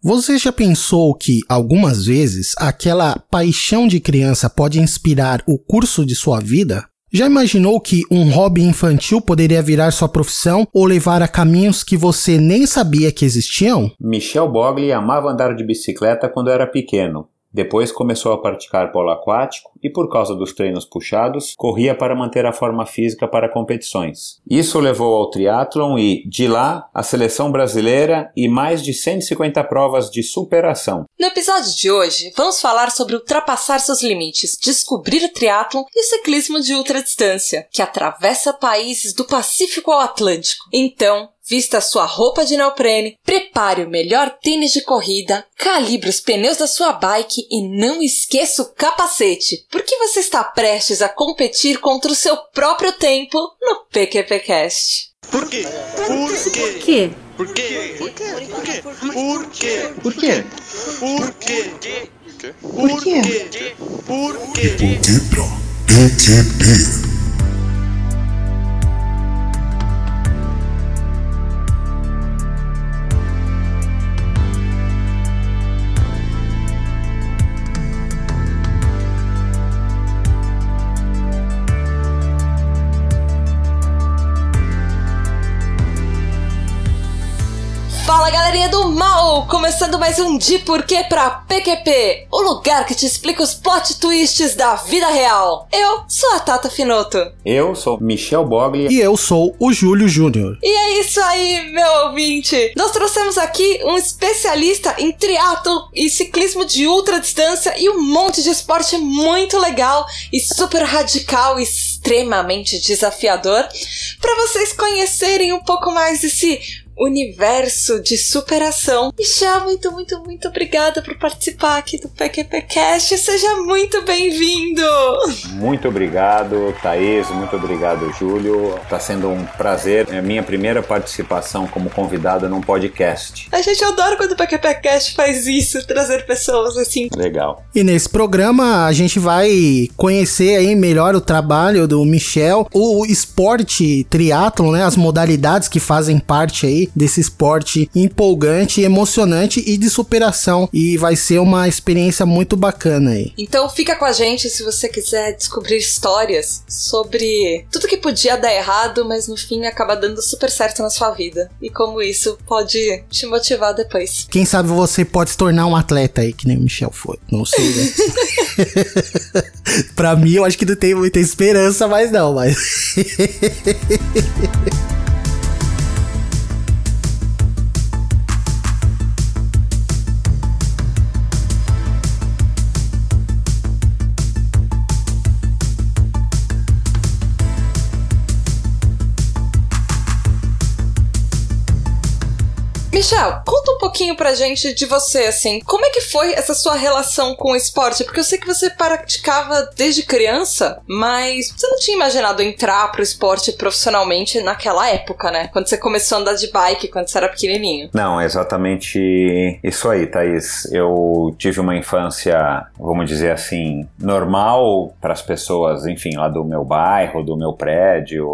Você já pensou que, algumas vezes, aquela paixão de criança pode inspirar o curso de sua vida? Já imaginou que um hobby infantil poderia virar sua profissão ou levar a caminhos que você nem sabia que existiam? Michel Bogli amava andar de bicicleta quando era pequeno. Depois começou a praticar polo aquático e, por causa dos treinos puxados, corria para manter a forma física para competições. Isso levou ao triatlon e, de lá, a seleção brasileira e mais de 150 provas de superação. No episódio de hoje, vamos falar sobre ultrapassar seus limites, descobrir o triatlon e o ciclismo de ultradistância, que atravessa países do Pacífico ao Atlântico. Então, Vista sua roupa de neoprene, prepare o melhor tênis de corrida, calibre os pneus da sua bike e não esqueça o capacete, porque você está prestes a competir contra o seu próprio tempo no PQPcast. Por quê? Por quê? Por quê? Por quê? Por quê? Por quê? Por quê? Por quê? Por quê? Por Por quê? quê pra PQP? Mal! Começando mais um De Porquê pra PQP, o lugar que te explica os plot twists da vida real. Eu sou a Tata Finoto. Eu sou Michel Bogli E eu sou o Júlio Júnior. E é isso aí, meu ouvinte! Nós trouxemos aqui um especialista em triatlo e ciclismo de ultra distância e um monte de esporte muito legal e super radical e extremamente desafiador para vocês conhecerem um pouco mais desse universo de superação. Michel, muito, muito, muito obrigada por participar aqui do PQPcast. Seja muito bem-vindo! Muito obrigado, Thaís. Muito obrigado, Júlio. Está sendo um prazer. É a minha primeira participação como convidado num podcast. A gente adora quando o PQPcast faz isso, trazer pessoas assim. Legal. E nesse programa a gente vai conhecer aí melhor o trabalho do Michel, o esporte triatlon, né, as modalidades que fazem parte aí desse esporte empolgante, emocionante e de superação. E vai ser uma experiência muito bacana aí. Então fica com a gente se você quiser descobrir histórias sobre tudo que podia dar errado, mas no fim acaba dando super certo na sua vida. E como isso pode te motivar depois. Quem sabe você pode se tornar um atleta aí, que nem o Michel foi. Não sei, né? pra mim, eu acho que não tem muita esperança, mas não, mas. Michel, conta um pouquinho pra gente de você, assim. Como é que foi essa sua relação com o esporte? Porque eu sei que você praticava desde criança, mas você não tinha imaginado entrar pro esporte profissionalmente naquela época, né? Quando você começou a andar de bike, quando você era pequenininho. Não, é exatamente isso aí, Thaís. Eu tive uma infância, vamos dizer assim, normal para as pessoas, enfim, lá do meu bairro, do meu prédio,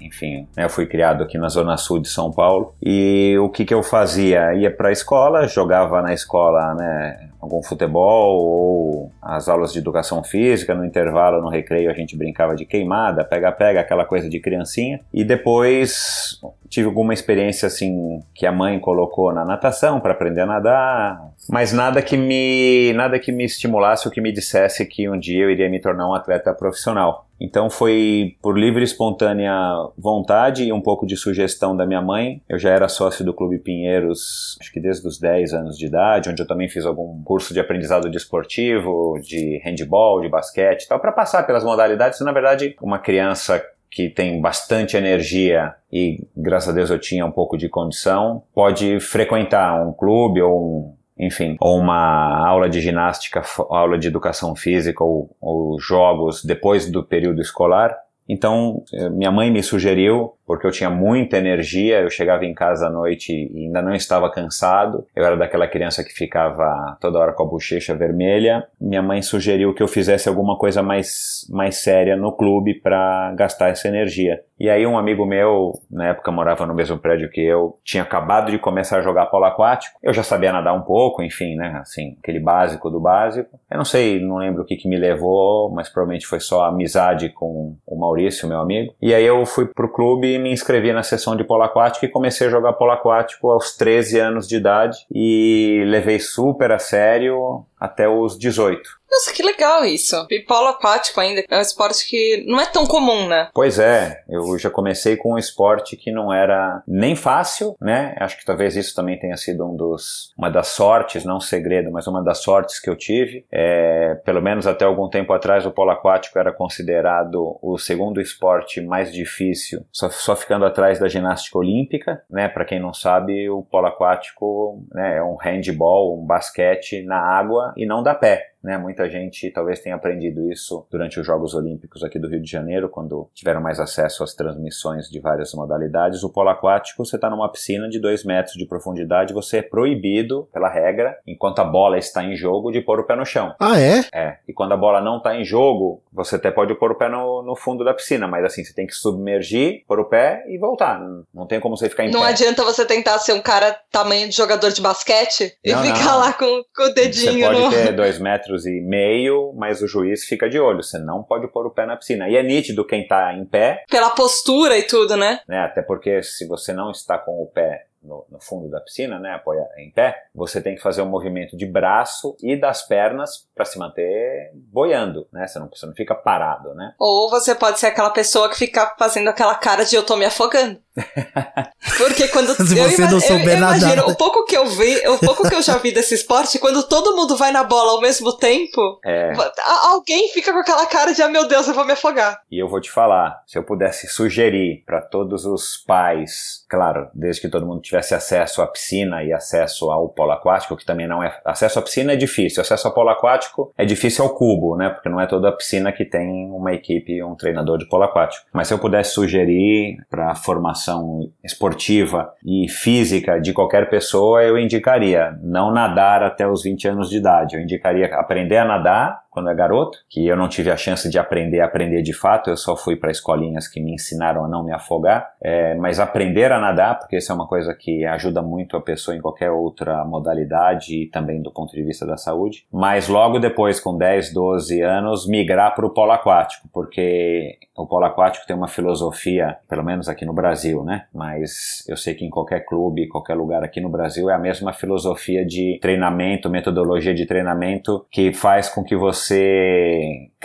enfim, né, eu fui criado aqui na zona sul de São Paulo. E o que que eu fazia? Ia para a escola, jogava na escola, né, algum futebol ou as aulas de educação física, no intervalo, no recreio a gente brincava de queimada, pega-pega, aquela coisa de criancinha. E depois tive alguma experiência assim que a mãe colocou na natação para aprender a nadar, mas nada que me nada que me estimulasse ou que me dissesse que um dia eu iria me tornar um atleta profissional. Então foi por livre e espontânea vontade e um pouco de sugestão da minha mãe. Eu já era sócio do Clube Pinheiros, acho que desde os 10 anos de idade, onde eu também fiz algum curso de aprendizado desportivo, de handball, de basquete tal, para passar pelas modalidades. Na verdade, uma criança que tem bastante energia e graças a Deus eu tinha um pouco de condição, pode frequentar um clube ou um enfim, ou uma aula de ginástica, aula de educação física ou, ou jogos depois do período escolar Então, eh, minha mãe me sugeriu, porque eu tinha muita energia, eu chegava em casa à noite e ainda não estava cansado. Eu era daquela criança que ficava toda hora com a bochecha vermelha. Minha mãe sugeriu que eu fizesse alguma coisa mais, mais séria no clube para gastar essa energia. E aí um amigo meu, na época morava no mesmo prédio que eu, tinha acabado de começar a jogar polo aquático. Eu já sabia nadar um pouco, enfim, né, assim, aquele básico do básico. Eu não sei, não lembro o que que me levou, mas provavelmente foi só amizade com o Maurício, meu amigo. E aí eu fui pro clube e me inscrevi na sessão de polo aquático e comecei a jogar polo aquático aos 13 anos de idade e levei super a sério até os 18. Nossa, que legal isso. E polo aquático ainda é um esporte que não é tão comum, né? Pois é, eu já comecei com um esporte que não era nem fácil, né? Acho que talvez isso também tenha sido um dos, uma das sortes, não um segredo, mas uma das sortes que eu tive. É, pelo menos até algum tempo atrás, o polo aquático era considerado o segundo esporte mais difícil, só, só ficando atrás da ginástica olímpica, né? Para quem não sabe, o polo aquático né, é um handball, um basquete na água e não dá pé. Né? Muita gente talvez tenha aprendido isso durante os Jogos Olímpicos aqui do Rio de Janeiro, quando tiveram mais acesso às transmissões de várias modalidades. O polo aquático, você está numa piscina de 2 metros de profundidade, você é proibido, pela regra, enquanto a bola está em jogo, de pôr o pé no chão. Ah, é? É. E quando a bola não está em jogo, você até pode pôr o pé no, no fundo da piscina, mas assim, você tem que submergir, pôr o pé e voltar. Não, não tem como você ficar em Não pé. adianta você tentar ser um cara tamanho de jogador de basquete e Não, ficar não. lá com, com o Você dedinho pode no. ter dois metros e meio, mas o juiz fica de olho. Você não pode pôr o pé na piscina. E é nítido quem tá em pé, Pela postura e tudo, né? né? Até porque se você não está com o pé no, no fundo da piscina, né? Apoia em pé, você tem que fazer um movimento de braço e das pernas para se manter boiando, né? Você não, você não fica parado, né? Ou você pode ser aquela pessoa que fica fazendo aquela cara de eu tô me afogando. Porque quando Se eu, você não souber eu imagino, nadar. o pouco que eu vi, o pouco que eu já vi desse esporte, quando todo mundo vai na bola ao mesmo tempo, É. alguém fica com aquela cara de ah, meu Deus, eu vou me afogar. E eu vou te falar, se eu pudesse sugerir para todos os pais, claro, desde que todo mundo tivesse acesso à piscina e acesso ao polo aquático, que também não é. Acesso à piscina é difícil, acesso ao polo aquático é difícil ao cubo, né? Porque não é toda a piscina que tem uma equipe um treinador de polo aquático. Mas se eu pudesse sugerir para a formação esportiva e física de qualquer pessoa, eu indicaria não nadar até os 20 anos de idade. Eu indicaria aprender a nadar quando é garoto, que eu não tive a chance de aprender a aprender de fato, eu só fui para escolinhas que me ensinaram a não me afogar, é, mas aprender a nadar, porque isso é uma coisa que ajuda muito a pessoa em qualquer outra modalidade e também do ponto de vista da saúde. Mas logo depois, com 10, 12 anos, migrar para o polo aquático, porque o polo aquático tem uma filosofia, pelo menos aqui no Brasil, né? Mas eu sei que em qualquer clube, qualquer lugar aqui no Brasil é a mesma filosofia de treinamento, metodologia de treinamento que faz com que você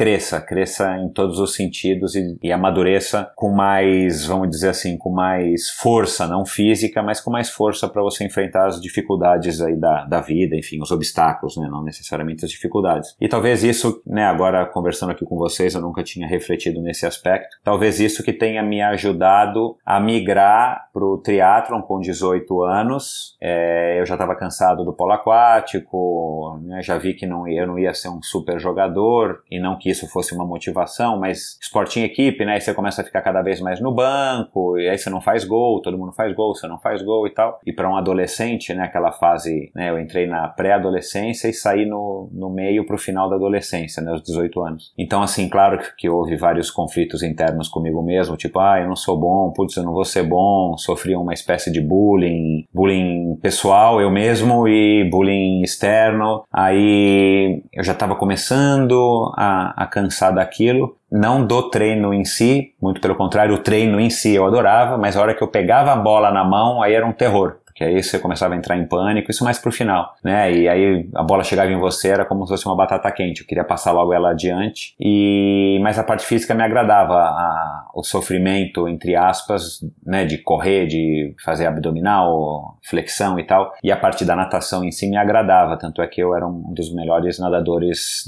cresça, cresça em todos os sentidos e, e amadureça com mais, vamos dizer assim, com mais força, não física, mas com mais força para você enfrentar as dificuldades aí da, da vida, enfim, os obstáculos, né? Não necessariamente as dificuldades. E talvez isso, né, agora conversando aqui com vocês, eu nunca tinha refletido nesse aspecto, talvez isso que tenha me ajudado a migrar para o triatlon com 18 anos. É, eu já estava cansado do polo aquático, né, já vi que não, eu não ia ser um super jogador e não que isso fosse uma motivação, mas esporte em equipe, né? Aí você começa a ficar cada vez mais no banco, e aí você não faz gol, todo mundo faz gol, você não faz gol e tal. E para um adolescente, né, aquela fase, né, eu entrei na pré-adolescência e saí no, no meio pro final da adolescência, né, aos 18 anos. Então, assim, claro que, que houve vários conflitos internos comigo mesmo, tipo, ah, eu não sou bom, putz, eu não vou ser bom, sofri uma espécie de bullying, bullying pessoal, eu mesmo, e bullying externo. Aí eu já estava começando a, a cansar daquilo. Não do treino em si, muito pelo contrário, o treino em si eu adorava, mas a hora que eu pegava a bola na mão, aí era um terror. Porque aí você começava a entrar em pânico, isso mais pro final, né? E aí a bola chegava em você, era como se fosse uma batata quente. Eu queria passar logo ela adiante. E mas a parte física me agradava, a, o sofrimento entre aspas, né, de correr, de fazer abdominal, flexão e tal. E a parte da natação em si me agradava, tanto é que eu era um dos melhores nadadores,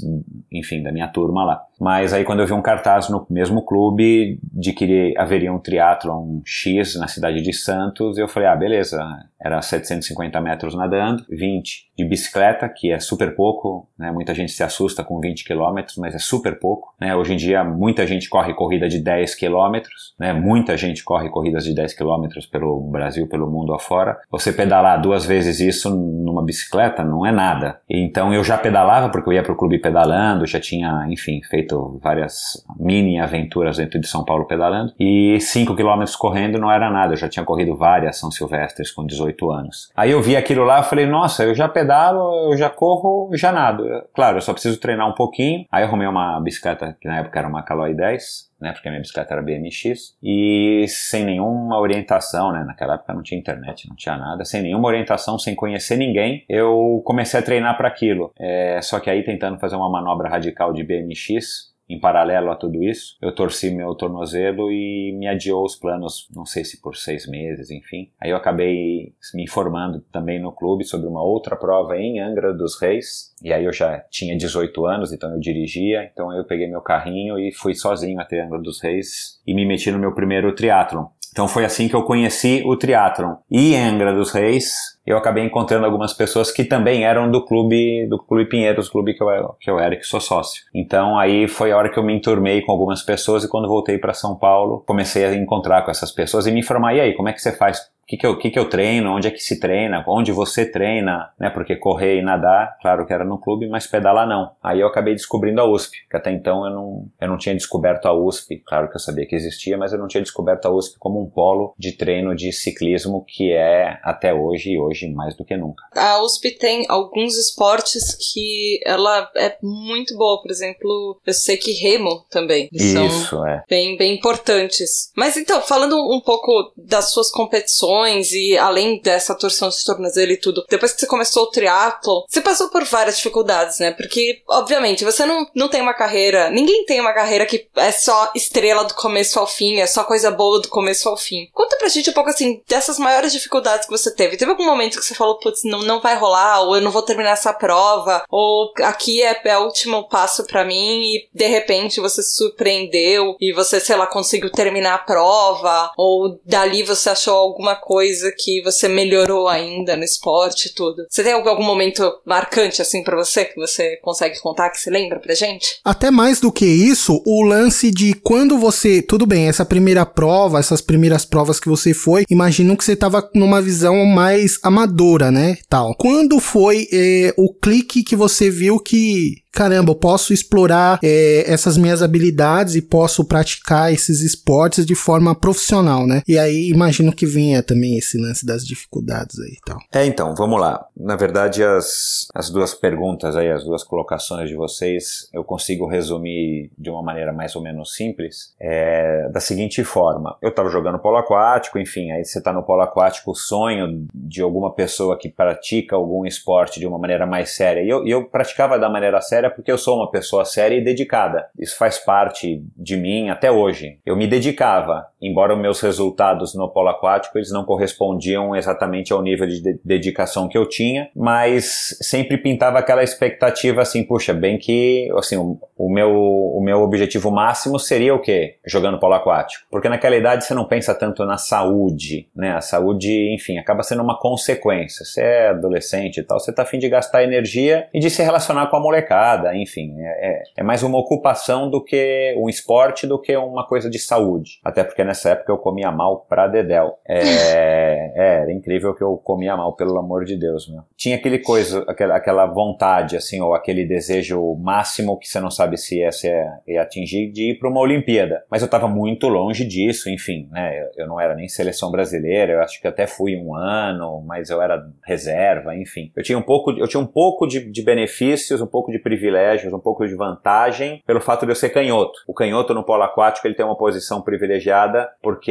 enfim, da minha turma lá. Mas aí quando eu vi um cartaz no mesmo clube de que haveria um triatlon X na cidade de Santos, eu falei, ah, beleza, era 750 metros nadando, 20 de bicicleta, que é super pouco, né? Muita gente se assusta com 20 quilômetros, mas é super pouco, né? Hoje em dia muita gente corre corrida de 10 quilômetros, né? Muita gente corre corridas de 10 quilômetros pelo Brasil, pelo mundo afora. Você pedalar duas vezes isso numa bicicleta não é nada. Então eu já pedalava porque eu ia pro clube pedalando, já tinha, enfim, feito várias mini aventuras dentro de São Paulo pedalando e 5 quilômetros correndo não era nada. Eu já tinha corrido várias São Silvestres com 18 anos. Aí eu vi aquilo lá, e falei, nossa, eu já pedalo, eu já corro, já nado. Claro, eu só preciso treinar um pouquinho. Aí eu arrumei uma bicicleta que na época era uma Caloi 10, né, porque a minha bicicleta era BMX, e sem nenhuma orientação, né, naquela época não tinha internet, não tinha nada, sem nenhuma orientação, sem conhecer ninguém, eu comecei a treinar para aquilo. É, só que aí tentando fazer uma manobra radical de BMX, em paralelo a tudo isso, eu torci meu tornozelo e me adiou os planos, não sei se por seis meses, enfim. Aí eu acabei me informando também no clube sobre uma outra prova em Angra dos Reis, e aí eu já tinha 18 anos, então eu dirigia, então eu peguei meu carrinho e fui sozinho até Angra dos Reis e me meti no meu primeiro triatlon. Então foi assim que eu conheci o triatlon. E em Angra dos Reis, eu acabei encontrando algumas pessoas que também eram do clube do clube Pinheiros, clube que eu, que eu era, que sou sócio. Então aí foi a hora que eu me enturmei com algumas pessoas e quando voltei para São Paulo, comecei a encontrar com essas pessoas e me informar, e aí, como é que você faz o que, que, eu, que, que eu treino, onde é que se treina, onde você treina, né? Porque correr e nadar, claro que era no clube, mas pedalar não. Aí eu acabei descobrindo a USP, que até então eu não, eu não tinha descoberto a USP, claro que eu sabia que existia, mas eu não tinha descoberto a USP como um polo de treino de ciclismo que é até hoje e hoje mais do que nunca. A USP tem alguns esportes que ela é muito boa, por exemplo, eu sei que remo também. Isso, são é. Bem, bem importantes. Mas então, falando um pouco das suas competições, e além dessa torção de tornozelo e tudo, depois que você começou o triatlo, você passou por várias dificuldades, né? Porque, obviamente, você não, não tem uma carreira, ninguém tem uma carreira que é só estrela do começo ao fim, é só coisa boa do começo ao fim. Conta pra gente um pouco, assim, dessas maiores dificuldades que você teve. Teve algum momento que você falou, putz, não, não vai rolar, ou eu não vou terminar essa prova, ou aqui é, é o último passo para mim e de repente você se surpreendeu e você, sei lá, conseguiu terminar a prova, ou dali você achou alguma coisa que você melhorou ainda no esporte e tudo. Você tem algum momento marcante assim para você que você consegue contar que você lembra pra gente? Até mais do que isso, o lance de quando você, tudo bem, essa primeira prova, essas primeiras provas que você foi, imagino que você tava numa visão mais amadora, né, tal. Quando foi é, o clique que você viu que caramba, eu posso explorar é, essas minhas habilidades e posso praticar esses esportes de forma profissional, né? E aí imagino que venha também esse lance das dificuldades aí e tal. É, então, vamos lá. Na verdade, as, as duas perguntas aí, as duas colocações de vocês, eu consigo resumir de uma maneira mais ou menos simples, é, da seguinte forma. Eu estava jogando polo aquático, enfim, aí você está no polo aquático, o sonho de alguma pessoa que pratica algum esporte de uma maneira mais séria, e eu, eu praticava da maneira séria séria porque eu sou uma pessoa séria e dedicada. Isso faz parte de mim até hoje. Eu me dedicava, embora meus resultados no polo aquático eles não correspondiam exatamente ao nível de, de dedicação que eu tinha, mas sempre pintava aquela expectativa assim, puxa, bem que assim, o, o meu o meu objetivo máximo seria o quê? Jogando polo aquático. Porque naquela idade você não pensa tanto na saúde, né? A saúde, enfim, acaba sendo uma consequência. Você é adolescente e tal, você tá afim de gastar energia e de se relacionar com a molecada enfim, é, é, é, mais uma ocupação do que um esporte do que uma coisa de saúde. Até porque nessa época eu comia mal pra dedéu. É, é, era incrível que eu comia mal, pelo amor de Deus, meu. Tinha aquele coisa, aquela, aquela vontade, assim, ou aquele desejo máximo que você não sabe se ia, se ia atingir de ir para uma Olimpíada. Mas eu estava muito longe disso, enfim, né? Eu, eu não era nem seleção brasileira, eu acho que até fui um ano, mas eu era reserva, enfim. Eu tinha um pouco, eu tinha um pouco de, de benefícios, um pouco de privilégio privilégios, um pouco de vantagem pelo fato de eu ser canhoto. O canhoto no polo aquático ele tem uma posição privilegiada porque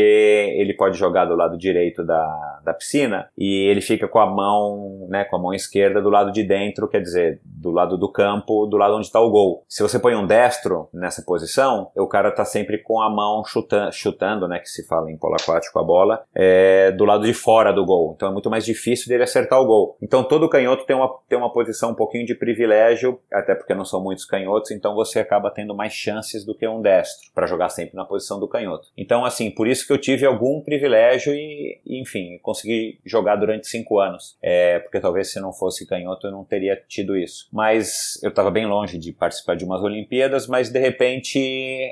ele pode jogar do lado direito da, da piscina e ele fica com a mão, né, com a mão esquerda do lado de dentro, quer dizer, do lado do campo, do lado onde está o gol. Se você põe um destro nessa posição, o cara tá sempre com a mão chutando, né, que se fala em polo aquático a bola, é, do lado de fora do gol. Então é muito mais difícil dele acertar o gol. Então todo canhoto tem uma, tem uma posição um pouquinho de privilégio, até porque não são muitos canhotos, então você acaba tendo mais chances do que um destro para jogar sempre na posição do canhoto. Então assim, por isso que eu tive algum privilégio e, enfim, consegui jogar durante cinco anos. É, porque talvez se não fosse canhoto eu não teria tido isso. Mas eu estava bem longe de participar de umas Olimpíadas, mas de repente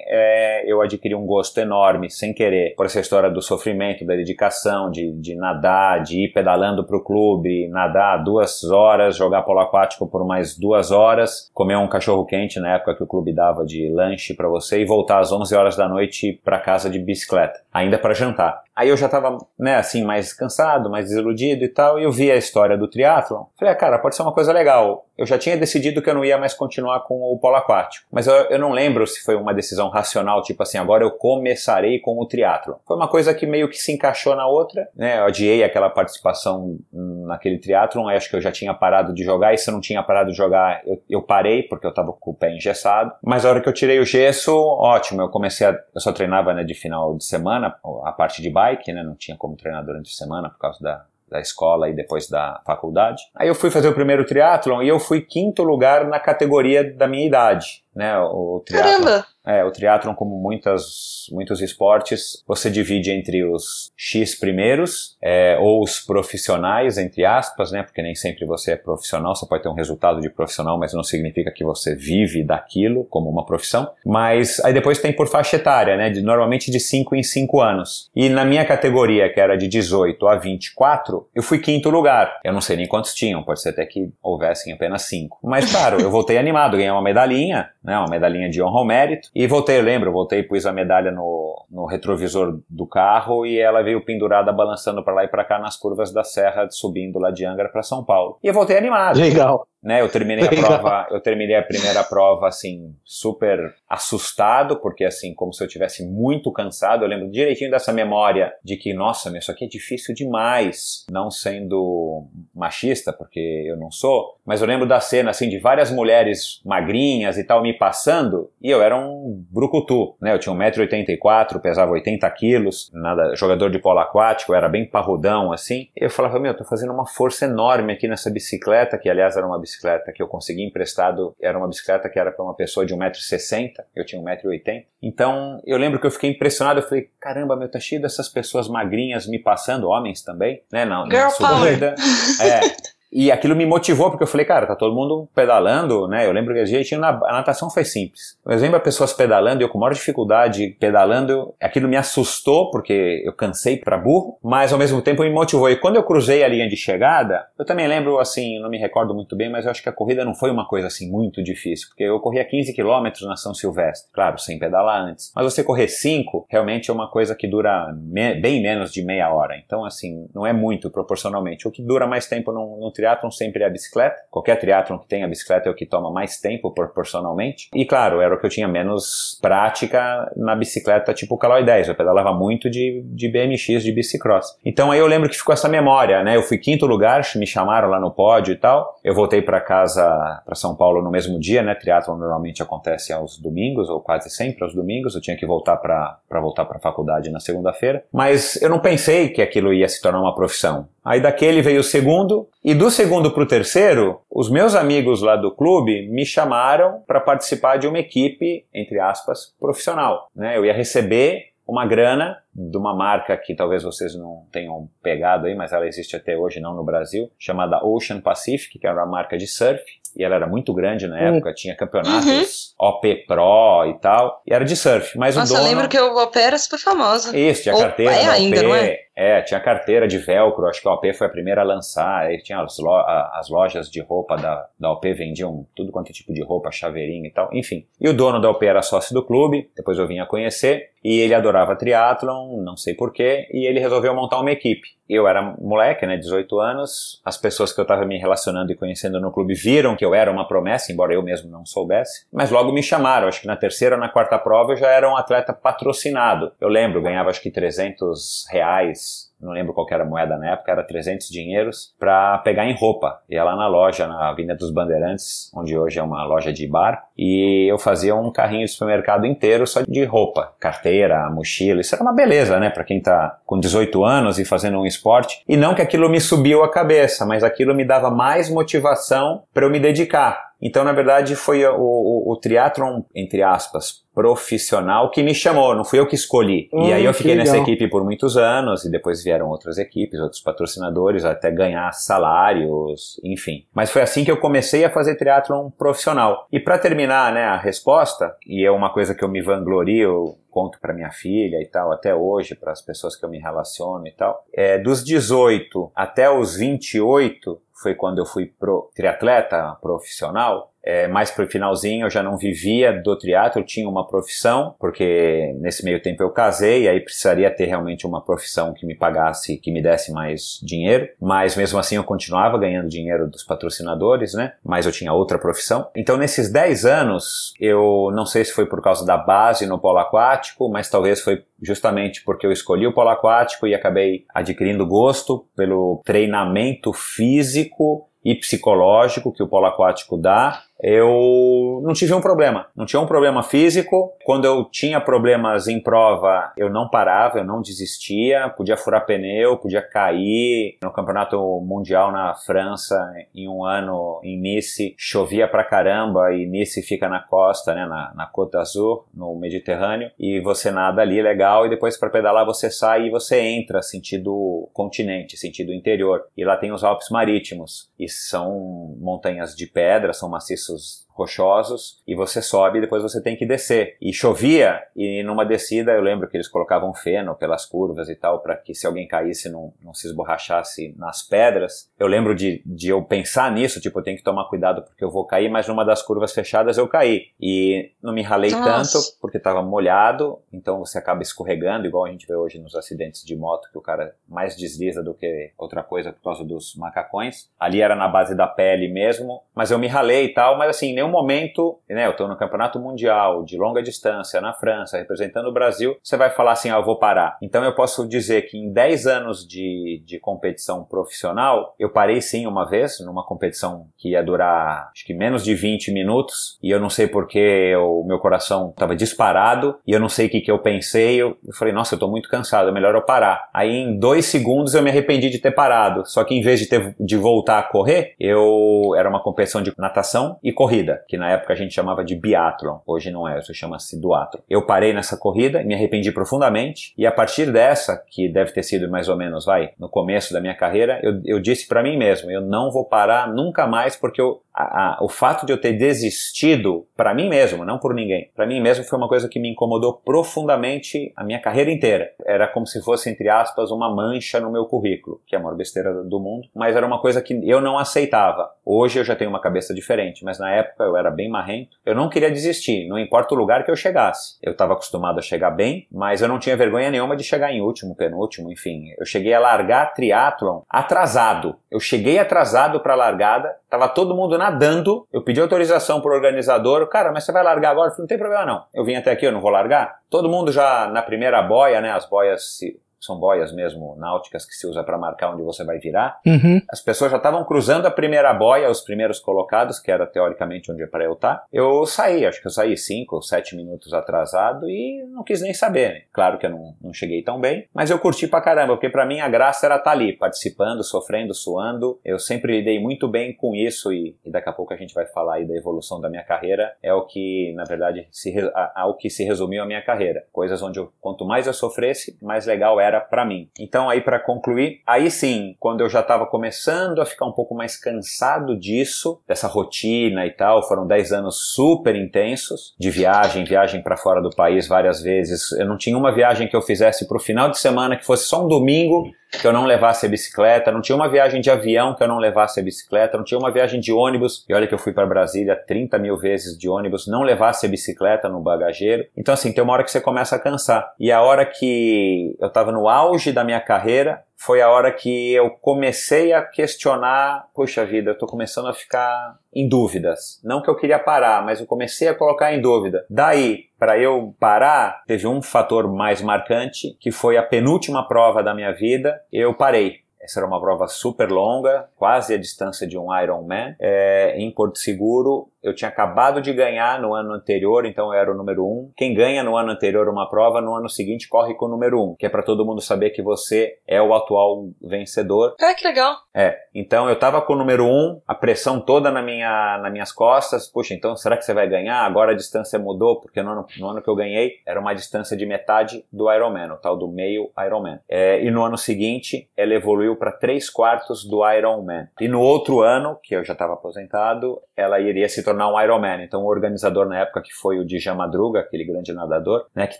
é, eu adquiri um gosto enorme, sem querer, por essa história do sofrimento, da dedicação, de, de nadar, de ir pedalando para o clube, nadar duas horas, jogar polo aquático por mais duas horas, comer um cachorro quente na época que o clube dava de lanche para você e voltar às 11 horas da noite para casa de bicicleta, ainda para jantar. Aí eu já tava, né, assim, mais cansado, mais desiludido e tal, e eu vi a história do triatlon. Falei, ah, cara, pode ser uma coisa legal. Eu já tinha decidido que eu não ia mais continuar com o polo aquático. Mas eu, eu não lembro se foi uma decisão racional, tipo assim, agora eu começarei com o triatlon. Foi uma coisa que meio que se encaixou na outra, né? Eu adiei aquela participação naquele triatlon, acho que eu já tinha parado de jogar, e se eu não tinha parado de jogar, eu, eu parei, porque eu tava com o pé engessado. Mas a hora que eu tirei o gesso, ótimo, eu comecei a... Eu só treinava, né, de final de semana, a parte de bike, né? Não tinha como treinar durante a semana por causa da, da escola e depois da faculdade. Aí eu fui fazer o primeiro triatlon e eu fui quinto lugar na categoria da minha idade, né? O triatlon. Caramba! É, o triatlon, como muitas, muitos esportes, você divide entre os X primeiros, é, ou os profissionais, entre aspas, né? Porque nem sempre você é profissional, você pode ter um resultado de profissional, mas não significa que você vive daquilo como uma profissão. Mas aí depois tem por faixa etária, né? De, normalmente de 5 em 5 anos. E na minha categoria, que era de 18 a 24, eu fui quinto lugar. Eu não sei nem quantos tinham, pode ser até que houvessem apenas 5. Mas claro, eu voltei animado, ganhei uma medalhinha, né? Uma medalhinha de honra ao mérito. E voltei, eu lembro, voltei, pus a medalha no, no retrovisor do carro e ela veio pendurada balançando para lá e para cá nas curvas da serra, subindo lá de Angra para São Paulo. E eu voltei animado. Legal. Né, eu terminei a prova, eu terminei a primeira prova assim super assustado, porque assim, como se eu tivesse muito cansado, eu lembro direitinho dessa memória de que, nossa, isso aqui é difícil demais, não sendo machista, porque eu não sou, mas eu lembro da cena assim de várias mulheres magrinhas e tal me passando, e eu era um brucutu, né? Eu tinha 1,84m, pesava 80 quilos, nada, jogador de polo aquático, era bem parrudão assim. Eu falava, meu, eu tô fazendo uma força enorme aqui nessa bicicleta, que aliás era uma bicicleta bicicleta que eu consegui emprestado era uma bicicleta que era para uma pessoa de 1,60m, eu tinha 1,80m. Então eu lembro que eu fiquei impressionado, eu falei, caramba, meu, tá cheio dessas pessoas magrinhas me passando, homens também, né? Não, Girl na subida. É. E aquilo me motivou, porque eu falei, cara, tá todo mundo pedalando, né? Eu lembro que a gente na a natação foi simples. Eu lembro pessoas pedalando, eu com maior dificuldade pedalando, aquilo me assustou, porque eu cansei para burro, mas ao mesmo tempo me motivou. E quando eu cruzei a linha de chegada, eu também lembro, assim, não me recordo muito bem, mas eu acho que a corrida não foi uma coisa assim muito difícil, porque eu corria 15 quilômetros na São Silvestre, claro, sem pedalar antes. Mas você correr 5 realmente é uma coisa que dura me bem menos de meia hora. Então, assim, não é muito proporcionalmente. O que dura mais tempo não, não triatlon sempre é a bicicleta. Qualquer triatlon que tenha bicicleta é o que toma mais tempo proporcionalmente. E claro, era o que eu tinha menos prática na bicicleta tipo Caloi 10. Eu pedalava muito de, de BMX, de bicicross. Então aí eu lembro que ficou essa memória, né? Eu fui quinto lugar, me chamaram lá no pódio e tal. Eu voltei para casa, para São Paulo no mesmo dia, né? Triatlon normalmente acontece aos domingos, ou quase sempre aos domingos. Eu tinha que voltar para voltar para a faculdade na segunda-feira. Mas eu não pensei que aquilo ia se tornar uma profissão. Aí daquele veio o segundo, e do segundo para o terceiro, os meus amigos lá do clube me chamaram para participar de uma equipe, entre aspas, profissional. Né? Eu ia receber uma grana de uma marca que talvez vocês não tenham pegado aí, mas ela existe até hoje não no Brasil, chamada Ocean Pacific, que era uma marca de surf, e ela era muito grande na época, tinha campeonatos uhum. OP Pro e tal, e era de surf. Mas Nossa, o dono... eu lembro que o OP era super famosa. Isso, tinha carteira é da ainda, OP, não é? É, tinha carteira de velcro, acho que a OP foi a primeira a lançar, aí tinha as, lo as lojas de roupa da, da OP vendiam tudo quanto é tipo de roupa, chaveirinho e tal, enfim. E o dono da OP era sócio do clube, depois eu vim a conhecer, e ele adorava triatlon, não sei porquê, e ele resolveu montar uma equipe. Eu era moleque, né, 18 anos, as pessoas que eu estava me relacionando e conhecendo no clube viram que eu era uma promessa, embora eu mesmo não soubesse, mas logo me chamaram, acho que na terceira ou na quarta prova eu já era um atleta patrocinado. Eu lembro, ganhava acho que 300 reais não lembro qual era a moeda na época, era 300 dinheiros, para pegar em roupa. Ia lá na loja, na Avenida dos Bandeirantes, onde hoje é uma loja de bar, e eu fazia um carrinho de supermercado inteiro só de roupa, carteira, mochila. Isso era uma beleza, né, para quem tá com 18 anos e fazendo um esporte. E não que aquilo me subiu a cabeça, mas aquilo me dava mais motivação para eu me dedicar. Então, na verdade, foi o, o, o triatlon, entre aspas, profissional que me chamou, não fui eu que escolhi. Hum, e aí eu fiquei nessa equipe por muitos anos e depois vieram outras equipes, outros patrocinadores, até ganhar salários, enfim. Mas foi assim que eu comecei a fazer triatlon profissional. E para terminar, né, a resposta, e é uma coisa que eu me vanglorio, conto para minha filha e tal, até hoje, para as pessoas que eu me relaciono e tal, é dos 18 até os 28 foi quando eu fui pro triatleta profissional, é, mais pro finalzinho eu já não vivia do triatlo, eu tinha uma profissão, porque nesse meio tempo eu casei, aí precisaria ter realmente uma profissão que me pagasse, que me desse mais dinheiro, mas mesmo assim eu continuava ganhando dinheiro dos patrocinadores, né? Mas eu tinha outra profissão. Então nesses 10 anos, eu não sei se foi por causa da base no polo aquático, mas talvez foi justamente porque eu escolhi o polo aquático e acabei adquirindo gosto pelo treinamento físico e psicológico que o polo aquático dá eu não tive um problema. Não tinha um problema físico. Quando eu tinha problemas em prova, eu não parava, eu não desistia. Podia furar pneu, podia cair. No campeonato mundial na França, em um ano, em Nice, chovia pra caramba e Nice fica na costa, né, na, na Côte d'Azur, no Mediterrâneo. E você nada ali, legal, e depois para pedalar você sai e você entra sentido continente, sentido interior. E lá tem os Alpes Marítimos. E são montanhas de pedra, são maciços versus rochosos e você sobe e depois você tem que descer. E chovia e numa descida eu lembro que eles colocavam feno pelas curvas e tal para que se alguém caísse não, não se esborrachasse nas pedras. Eu lembro de, de eu pensar nisso, tipo, eu tenho que tomar cuidado porque eu vou cair, mas numa das curvas fechadas eu caí. E não me ralei Nossa. tanto porque estava molhado, então você acaba escorregando, igual a gente vê hoje nos acidentes de moto, que o cara mais desliza do que outra coisa por causa dos macacões. Ali era na base da pele mesmo, mas eu me ralei e tal, mas assim, nenhum momento, né, eu estou no campeonato mundial de longa distância na França, representando o Brasil, você vai falar assim, ah, eu vou parar. Então eu posso dizer que em 10 anos de, de competição profissional, eu parei sim uma vez, numa competição que ia durar acho que menos de 20 minutos, e eu não sei porque o meu coração estava disparado, e eu não sei o que, que eu pensei, eu, eu falei, nossa, eu estou muito cansado, é melhor eu parar. Aí em dois segundos eu me arrependi de ter parado, só que em vez de, ter, de voltar a correr, eu era uma competição de natação e corrida corrida, que na época a gente chamava de biathlon, hoje não é, isso chama-se duathlon. Eu parei nessa corrida, me arrependi profundamente, e a partir dessa, que deve ter sido mais ou menos, vai, no começo da minha carreira, eu, eu disse para mim mesmo, eu não vou parar nunca mais, porque eu, a, o fato de eu ter desistido, para mim mesmo, não por ninguém, para mim mesmo foi uma coisa que me incomodou profundamente a minha carreira inteira. Era como se fosse, entre aspas, uma mancha no meu currículo, que é a maior besteira do mundo, mas era uma coisa que eu não aceitava. Hoje eu já tenho uma cabeça diferente, mas na época época eu era bem marrento. Eu não queria desistir, não importa o lugar que eu chegasse. Eu estava acostumado a chegar bem, mas eu não tinha vergonha nenhuma de chegar em último, penúltimo, enfim. Eu cheguei a largar triatlon atrasado. Eu cheguei atrasado para a largada, tava todo mundo nadando. Eu pedi autorização pro organizador. Cara, mas você vai largar agora? Eu falei, não tem problema não. Eu vim até aqui, eu não vou largar. Todo mundo já na primeira boia, né? As boias se são boias mesmo náuticas que se usa para marcar onde você vai virar. Uhum. As pessoas já estavam cruzando a primeira boia, os primeiros colocados, que era teoricamente onde é para eu estar. Tá. Eu saí, acho que eu saí cinco ou sete minutos atrasado e não quis nem saber. Né? Claro que eu não, não cheguei tão bem, mas eu curti pra caramba, porque para mim a graça era estar tá ali, participando, sofrendo, suando. Eu sempre lidei muito bem com isso e, e daqui a pouco a gente vai falar aí da evolução da minha carreira. É o que, na verdade, se, ao que se resumiu a minha carreira. Coisas onde eu, quanto mais eu sofresse, mais legal era era para mim. Então aí para concluir, aí sim, quando eu já estava começando a ficar um pouco mais cansado disso, dessa rotina e tal, foram 10 anos super intensos de viagem, viagem para fora do país várias vezes. Eu não tinha uma viagem que eu fizesse pro final de semana que fosse só um domingo que eu não levasse a bicicleta, não tinha uma viagem de avião que eu não levasse a bicicleta, não tinha uma viagem de ônibus, e olha que eu fui para Brasília 30 mil vezes de ônibus, não levasse a bicicleta no bagageiro. Então, assim, tem uma hora que você começa a cansar. E a hora que eu estava no auge da minha carreira, foi a hora que eu comecei a questionar, puxa vida, eu tô começando a ficar em dúvidas. Não que eu queria parar, mas eu comecei a colocar em dúvida. Daí, para eu parar, teve um fator mais marcante, que foi a penúltima prova da minha vida, eu parei. Essa era uma prova super longa, quase a distância de um Ironman, é, em Porto Seguro, eu tinha acabado de ganhar no ano anterior, então eu era o número um. Quem ganha no ano anterior uma prova, no ano seguinte corre com o número um, que é para todo mundo saber que você é o atual vencedor. Ah, que legal. É, então eu tava com o número um, a pressão toda na minha, nas minhas costas. Puxa, então será que você vai ganhar? Agora a distância mudou, porque no ano, no ano que eu ganhei era uma distância de metade do Ironman, o tal do meio Ironman. É, e no ano seguinte ela evoluiu para três quartos do Ironman. E no outro ano, que eu já estava aposentado, ela iria se tornar tornar um Ironman. Então o organizador na época, que foi o Djan Madruga, aquele grande nadador, né, que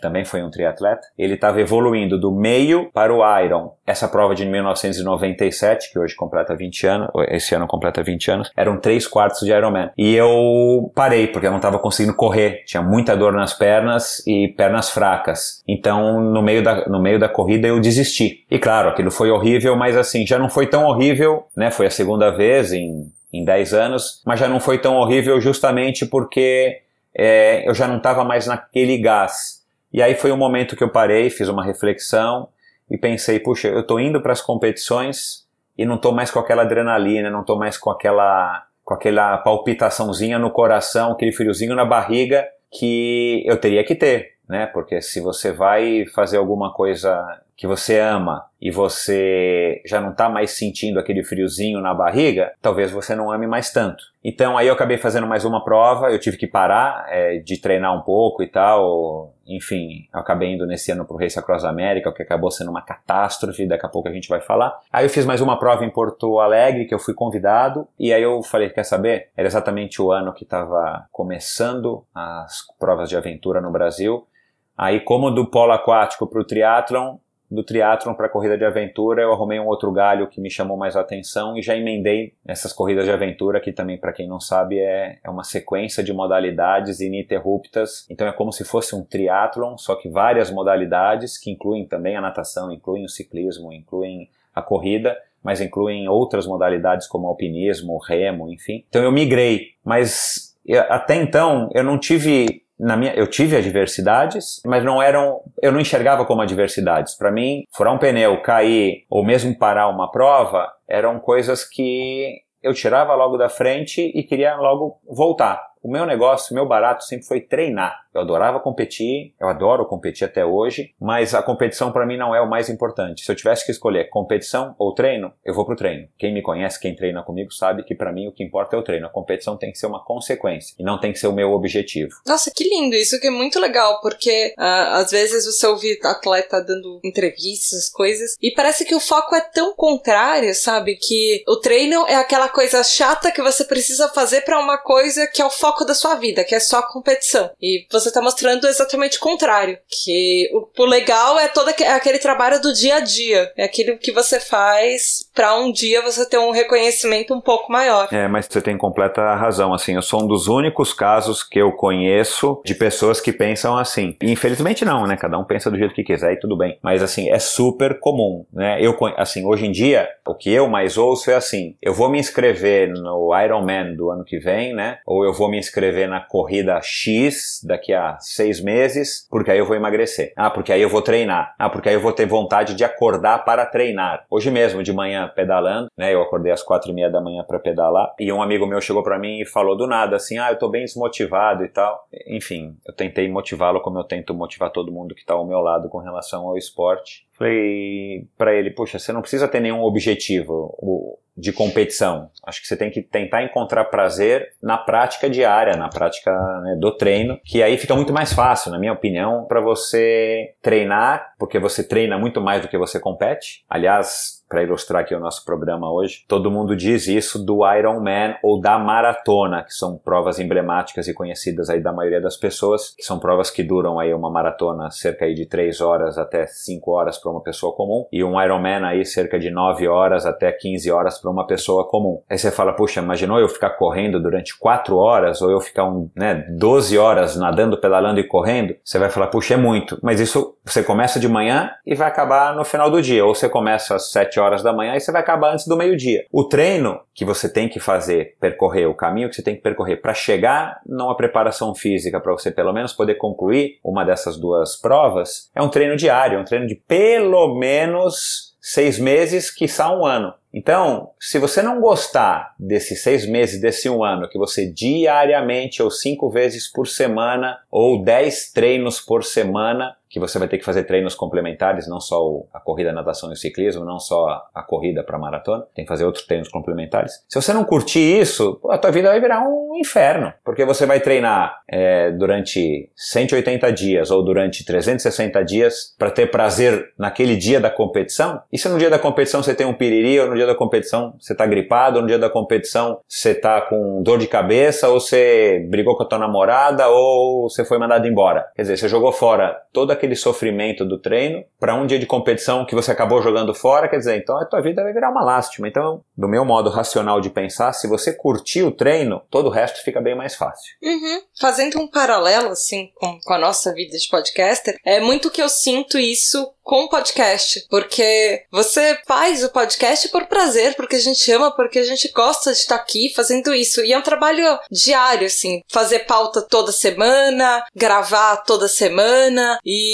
também foi um triatleta, ele estava evoluindo do meio para o Iron. Essa prova de 1997, que hoje completa 20 anos, esse ano completa 20 anos, eram três quartos de Ironman. E eu parei, porque eu não estava conseguindo correr. Tinha muita dor nas pernas e pernas fracas. Então, no meio da, no meio da corrida, eu desisti. E claro, aquilo foi horrível, mas assim, já não foi tão horrível, né? Foi a segunda vez em em 10 anos, mas já não foi tão horrível justamente porque é, eu já não estava mais naquele gás. E aí foi um momento que eu parei, fiz uma reflexão e pensei, puxa, eu estou indo para as competições e não estou mais com aquela adrenalina, não estou mais com aquela com aquela palpitaçãozinha no coração, aquele friozinho na barriga que eu teria que ter, né? Porque se você vai fazer alguma coisa que você ama e você já não está mais sentindo aquele friozinho na barriga, talvez você não ame mais tanto. Então aí eu acabei fazendo mais uma prova, eu tive que parar é, de treinar um pouco e tal. Enfim, eu acabei indo nesse ano pro Race Across América, o que acabou sendo uma catástrofe, daqui a pouco a gente vai falar. Aí eu fiz mais uma prova em Porto Alegre, que eu fui convidado, e aí eu falei, quer saber? Era exatamente o ano que estava começando as provas de aventura no Brasil. Aí, como do polo aquático para o triatlon, do triatlon para corrida de aventura, eu arrumei um outro galho que me chamou mais a atenção e já emendei nessas corridas de aventura, que também, para quem não sabe, é, é uma sequência de modalidades ininterruptas. Então é como se fosse um triatlon, só que várias modalidades, que incluem também a natação, incluem o ciclismo, incluem a corrida, mas incluem outras modalidades como alpinismo, remo, enfim. Então eu migrei, mas até então eu não tive na minha, eu tive adversidades, mas não eram, eu não enxergava como adversidades. Para mim, furar um pneu, cair ou mesmo parar uma prova eram coisas que eu tirava logo da frente e queria logo voltar. O meu negócio, o meu barato sempre foi treinar. Eu adorava competir, eu adoro competir até hoje, mas a competição para mim não é o mais importante. Se eu tivesse que escolher competição ou treino, eu vou pro treino. Quem me conhece, quem treina comigo, sabe que para mim o que importa é o treino. A competição tem que ser uma consequência e não tem que ser o meu objetivo. Nossa, que lindo! Isso que é muito legal, porque uh, às vezes você ouve atleta dando entrevistas, coisas, e parece que o foco é tão contrário, sabe? Que o treino é aquela coisa chata que você precisa fazer para uma coisa que é o foco da sua vida, que é só a competição. E você tá mostrando exatamente o contrário, que o, o legal é todo aquele trabalho do dia a dia, é aquilo que você faz para um dia você ter um reconhecimento um pouco maior. É, mas você tem completa razão, assim, eu sou um dos únicos casos que eu conheço de pessoas que pensam assim. Infelizmente não, né? Cada um pensa do jeito que quiser e tudo bem. Mas assim, é super comum, né? Eu assim, hoje em dia, o que eu mais ouço é assim, eu vou me inscrever no Ironman do ano que vem, né? Ou eu vou me inscrever na corrida X daqui a seis meses, porque aí eu vou emagrecer. Ah, porque aí eu vou treinar. Ah, porque aí eu vou ter vontade de acordar para treinar. Hoje mesmo, de manhã, pedalando, né? Eu acordei às quatro e meia da manhã para pedalar e um amigo meu chegou para mim e falou do nada assim, ah, eu tô bem desmotivado e tal. Enfim, eu tentei motivá-lo como eu tento motivar todo mundo que tá ao meu lado com relação ao esporte. Falei para ele, poxa, você não precisa ter nenhum objetivo de competição. Acho que você tem que tentar encontrar prazer na prática diária, na prática né, do treino, que aí fica muito mais fácil, na minha opinião, para você treinar, porque você treina muito mais do que você compete. Aliás, para ilustrar aqui o nosso programa hoje. Todo mundo diz isso do Ironman ou da maratona, que são provas emblemáticas e conhecidas aí da maioria das pessoas, que são provas que duram aí uma maratona cerca aí de 3 horas até 5 horas para uma pessoa comum e um Ironman aí cerca de 9 horas até 15 horas para uma pessoa comum. Aí você fala, puxa, imaginou eu ficar correndo durante 4 horas ou eu ficar um, né, 12 horas nadando, pedalando e correndo? Você vai falar, puxa, é muito. Mas isso você começa de manhã e vai acabar no final do dia, ou você começa às 7 horas da manhã e você vai acabar antes do meio-dia. O treino que você tem que fazer, percorrer, o caminho que você tem que percorrer para chegar numa preparação física, para você pelo menos poder concluir uma dessas duas provas, é um treino diário, é um treino de pelo menos seis meses, quiçá um ano. Então, se você não gostar desses seis meses, desse um ano, que você diariamente ou cinco vezes por semana ou dez treinos por semana que você vai ter que fazer treinos complementares, não só a corrida, a natação e o ciclismo, não só a corrida para maratona, tem que fazer outros treinos complementares. Se você não curtir isso, a tua vida vai virar um inferno, porque você vai treinar é, durante 180 dias ou durante 360 dias para ter prazer naquele dia da competição. E se no dia da competição você tem um piriri, ou no dia da competição você está gripado, ou no dia da competição você está com dor de cabeça, ou você brigou com a tua namorada, ou você foi mandado embora. Quer dizer, você jogou fora toda aquele sofrimento do treino para um dia de competição que você acabou jogando fora, quer dizer, então a tua vida vai virar uma lástima. Então, do meu modo racional de pensar, se você curtir o treino, todo o resto fica bem mais fácil. Uhum. Fazendo um paralelo, assim, com, com a nossa vida de podcaster, é muito que eu sinto isso com o podcast, porque você faz o podcast por prazer, porque a gente ama, porque a gente gosta de estar aqui fazendo isso. E é um trabalho diário, assim, fazer pauta toda semana, gravar toda semana e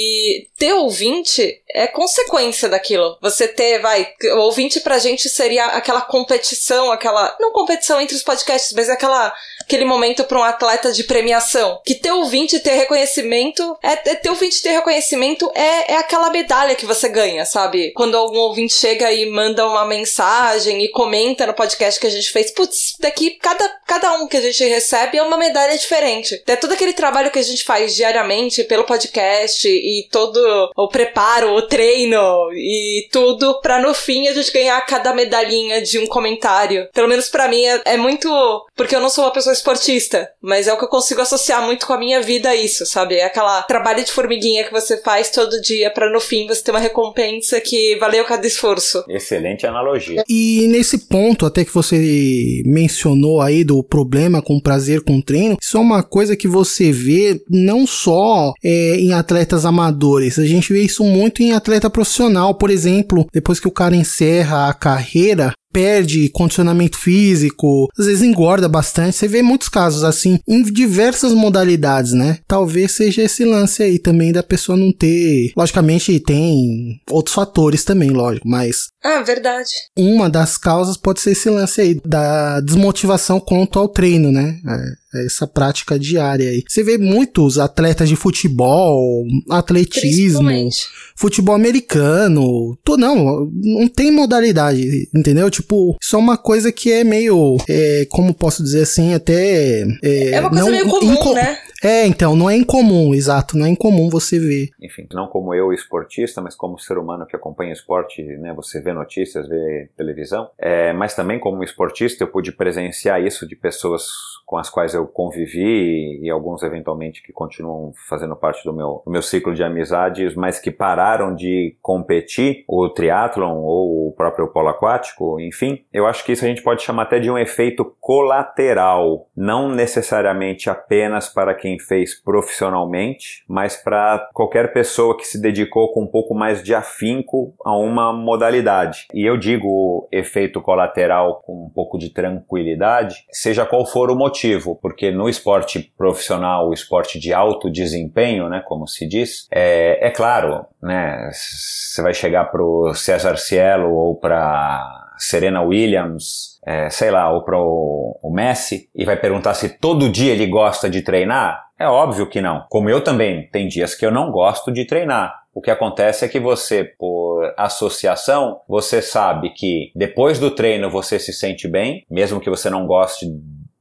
ter ouvinte é consequência daquilo. Você ter, vai, ouvinte pra gente seria aquela competição, aquela, não competição entre os podcasts, mas aquela aquele momento para um atleta de premiação. Que ter ouvinte ter reconhecimento, é, é ter ouvinte ter reconhecimento é, é aquela medalha que você ganha, sabe? Quando algum ouvinte chega e manda uma mensagem e comenta no podcast que a gente fez, putz, daqui cada, cada um que a gente recebe é uma medalha diferente. É todo aquele trabalho que a gente faz diariamente pelo podcast e todo o preparo, o treino e tudo para no fim a gente ganhar cada medalhinha de um comentário. Pelo menos para mim é, é muito porque eu não sou uma pessoa esportista, mas é o que eu consigo associar muito com a minha vida isso, sabe? É aquela trabalho de formiguinha que você faz todo dia para no fim você ter uma recompensa que valeu cada esforço. Excelente analogia. E nesse ponto até que você mencionou aí do problema com prazer com treino, isso é uma coisa que você vê não só é, em atletas amadores, a gente vê isso muito em atleta profissional, por exemplo, depois que o cara encerra a carreira, perde condicionamento físico, às vezes engorda bastante. Você vê muitos casos assim em diversas modalidades, né? Talvez seja esse lance aí também da pessoa não ter. Logicamente, tem outros fatores também, lógico, mas. Ah, verdade. Uma das causas pode ser esse lance aí da desmotivação quanto ao treino, né? É, essa prática diária aí. Você vê muitos atletas de futebol, atletismo, futebol americano, tu não, não tem modalidade, entendeu? Tipo, isso é uma coisa que é meio, é, como posso dizer assim, até... É, é uma coisa não, meio comum, né? É, então, não é incomum, exato, não é incomum você ver. Enfim, não como eu, esportista, mas como ser humano que acompanha esporte, né, você vê notícias, vê televisão, é, mas também como esportista eu pude presenciar isso de pessoas com as quais eu convivi e, alguns eventualmente que continuam fazendo parte do meu, do meu ciclo de amizades, mas que pararam de competir, o triatlon ou o próprio polo aquático, enfim, eu acho que isso a gente pode chamar até de um efeito colateral, não necessariamente apenas para quem fez profissionalmente, mas para qualquer pessoa que se dedicou com um pouco mais de afinco a uma modalidade. E eu digo efeito colateral com um pouco de tranquilidade, seja qual for o motivo, porque no esporte profissional, o esporte de alto desempenho, né, como se diz, é, é claro, né, você vai chegar para o César Cielo ou para Serena Williams, é, sei lá, ou para o Messi e vai perguntar se todo dia ele gosta de treinar? É óbvio que não. Como eu também, tem dias que eu não gosto de treinar. O que acontece é que você, por associação, você sabe que depois do treino você se sente bem, mesmo que você não goste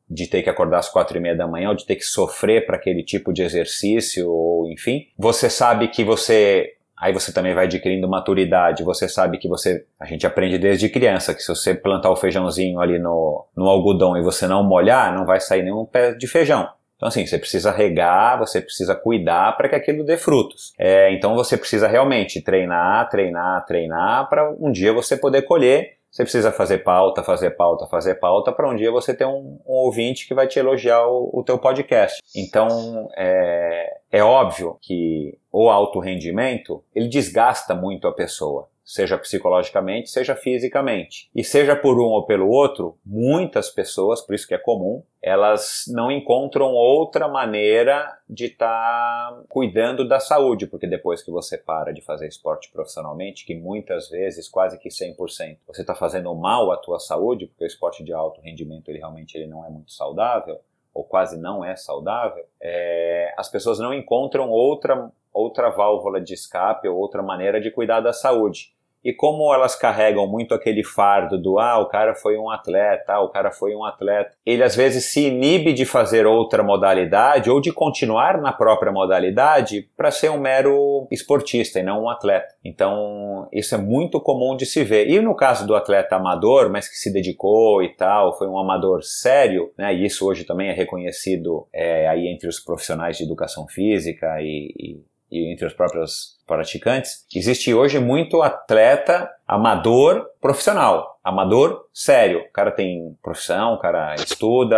de ter que acordar às quatro e meia da manhã ou de ter que sofrer para aquele tipo de exercício ou enfim. Você sabe que você Aí você também vai adquirindo maturidade, você sabe que você. A gente aprende desde criança que se você plantar o feijãozinho ali no, no algodão e você não molhar, não vai sair nenhum pé de feijão. Então, assim, você precisa regar, você precisa cuidar para que aquilo dê frutos. É, então, você precisa realmente treinar, treinar, treinar para um dia você poder colher você precisa fazer pauta, fazer pauta, fazer pauta para um dia você ter um, um, ouvinte que vai te elogiar o, o teu podcast. Então é, é óbvio que o alto rendimento ele desgasta muito a pessoa seja psicologicamente, seja fisicamente. E seja por um ou pelo outro, muitas pessoas, por isso que é comum, elas não encontram outra maneira de estar tá cuidando da saúde, porque depois que você para de fazer esporte profissionalmente, que muitas vezes, quase que 100%, você está fazendo mal à tua saúde, porque o esporte de alto rendimento ele realmente ele não é muito saudável, ou quase não é saudável, é, as pessoas não encontram outra outra válvula de escape ou outra maneira de cuidar da saúde. E como elas carregam muito aquele fardo do ah, o cara foi um atleta, ah, o cara foi um atleta, ele às vezes se inibe de fazer outra modalidade ou de continuar na própria modalidade para ser um mero esportista e não um atleta. Então, isso é muito comum de se ver. E no caso do atleta amador, mas que se dedicou e tal, foi um amador sério, né? E isso hoje também é reconhecido é, aí entre os profissionais de educação física e, e, e entre os próprios praticantes, existe hoje muito atleta amador profissional. Amador sério. O cara tem profissão, o cara estuda,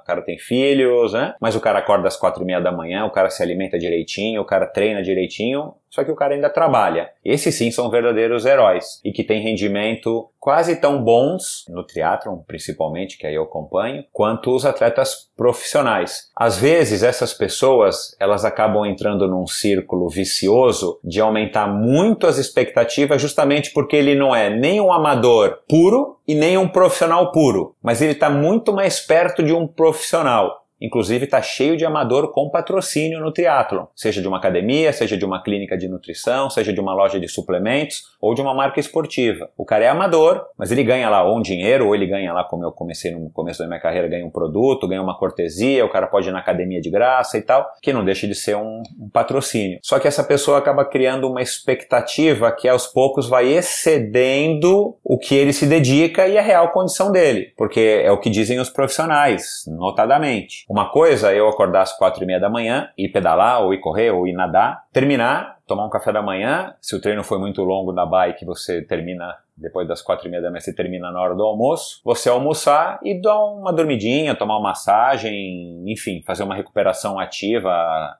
o cara tem filhos, né? Mas o cara acorda às quatro e meia da manhã, o cara se alimenta direitinho, o cara treina direitinho, só que o cara ainda trabalha. Esses sim são verdadeiros heróis e que têm rendimento quase tão bons, no triatlon principalmente, que aí eu acompanho, quanto os atletas profissionais. Às vezes essas pessoas, elas acabam entrando num círculo vicioso de aumentar muito as expectativas justamente porque ele não é nem um amador puro e nem um profissional puro, mas ele está muito mais perto de um profissional. Inclusive está cheio de amador com patrocínio no triatlon, seja de uma academia, seja de uma clínica de nutrição, seja de uma loja de suplementos ou de uma marca esportiva. O cara é amador, mas ele ganha lá ou um dinheiro, ou ele ganha lá, como eu comecei no começo da minha carreira, ganha um produto, ganha uma cortesia, o cara pode ir na academia de graça e tal, que não deixa de ser um, um patrocínio. Só que essa pessoa acaba criando uma expectativa que aos poucos vai excedendo o que ele se dedica e a real condição dele, porque é o que dizem os profissionais, notadamente. Uma coisa é eu acordar às quatro e meia da manhã, ir pedalar, ou ir correr, ou ir nadar, terminar, tomar um café da manhã. Se o treino foi muito longo na bike, você termina depois das quatro e meia da manhã, você termina na hora do almoço. Você almoçar e dar uma dormidinha, tomar uma massagem, enfim, fazer uma recuperação ativa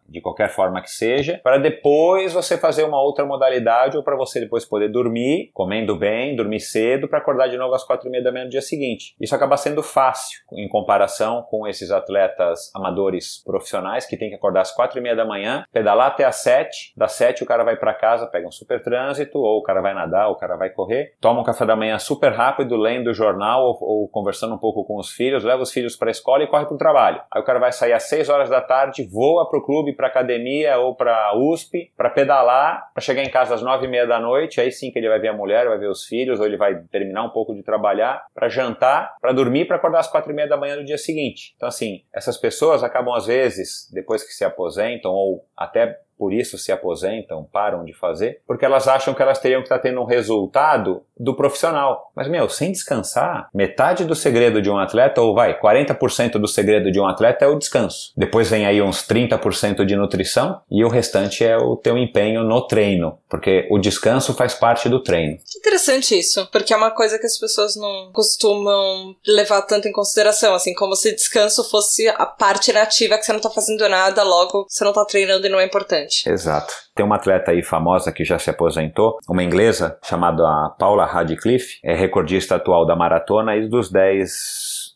de qualquer forma que seja, para depois você fazer uma outra modalidade ou para você depois poder dormir, comendo bem, dormir cedo, para acordar de novo às quatro e meia da manhã no dia seguinte. Isso acaba sendo fácil em comparação com esses atletas amadores profissionais que tem que acordar às quatro e meia da manhã, pedalar até às sete, das sete o cara vai para casa, pega um super trânsito, ou o cara vai nadar, ou o cara vai correr, toma um café da manhã super rápido, lendo o jornal ou, ou conversando um pouco com os filhos, leva os filhos para a escola e corre para o trabalho. Aí o cara vai sair às 6 horas da tarde, voa para o clube, para academia ou para USP, para pedalar, para chegar em casa às 9 e meia da noite, aí sim que ele vai ver a mulher, vai ver os filhos, ou ele vai terminar um pouco de trabalhar, para jantar, para dormir, para acordar às 4 e meia da manhã no dia seguinte. Então assim, essas pessoas acabam às vezes, depois que se aposentam ou até por isso se aposentam, param de fazer, porque elas acham que elas teriam que estar tendo um resultado do profissional. Mas, meu, sem descansar, metade do segredo de um atleta, ou vai, 40% do segredo de um atleta é o descanso. Depois vem aí uns 30% de nutrição e o restante é o teu empenho no treino, porque o descanso faz parte do treino. Interessante isso, porque é uma coisa que as pessoas não costumam levar tanto em consideração, assim, como se descanso fosse a parte nativa que você não tá fazendo nada, logo você não tá treinando e não é importante. Exato. Tem uma atleta aí famosa que já se aposentou, uma inglesa chamada Paula Radcliffe, é recordista atual da maratona e dos 10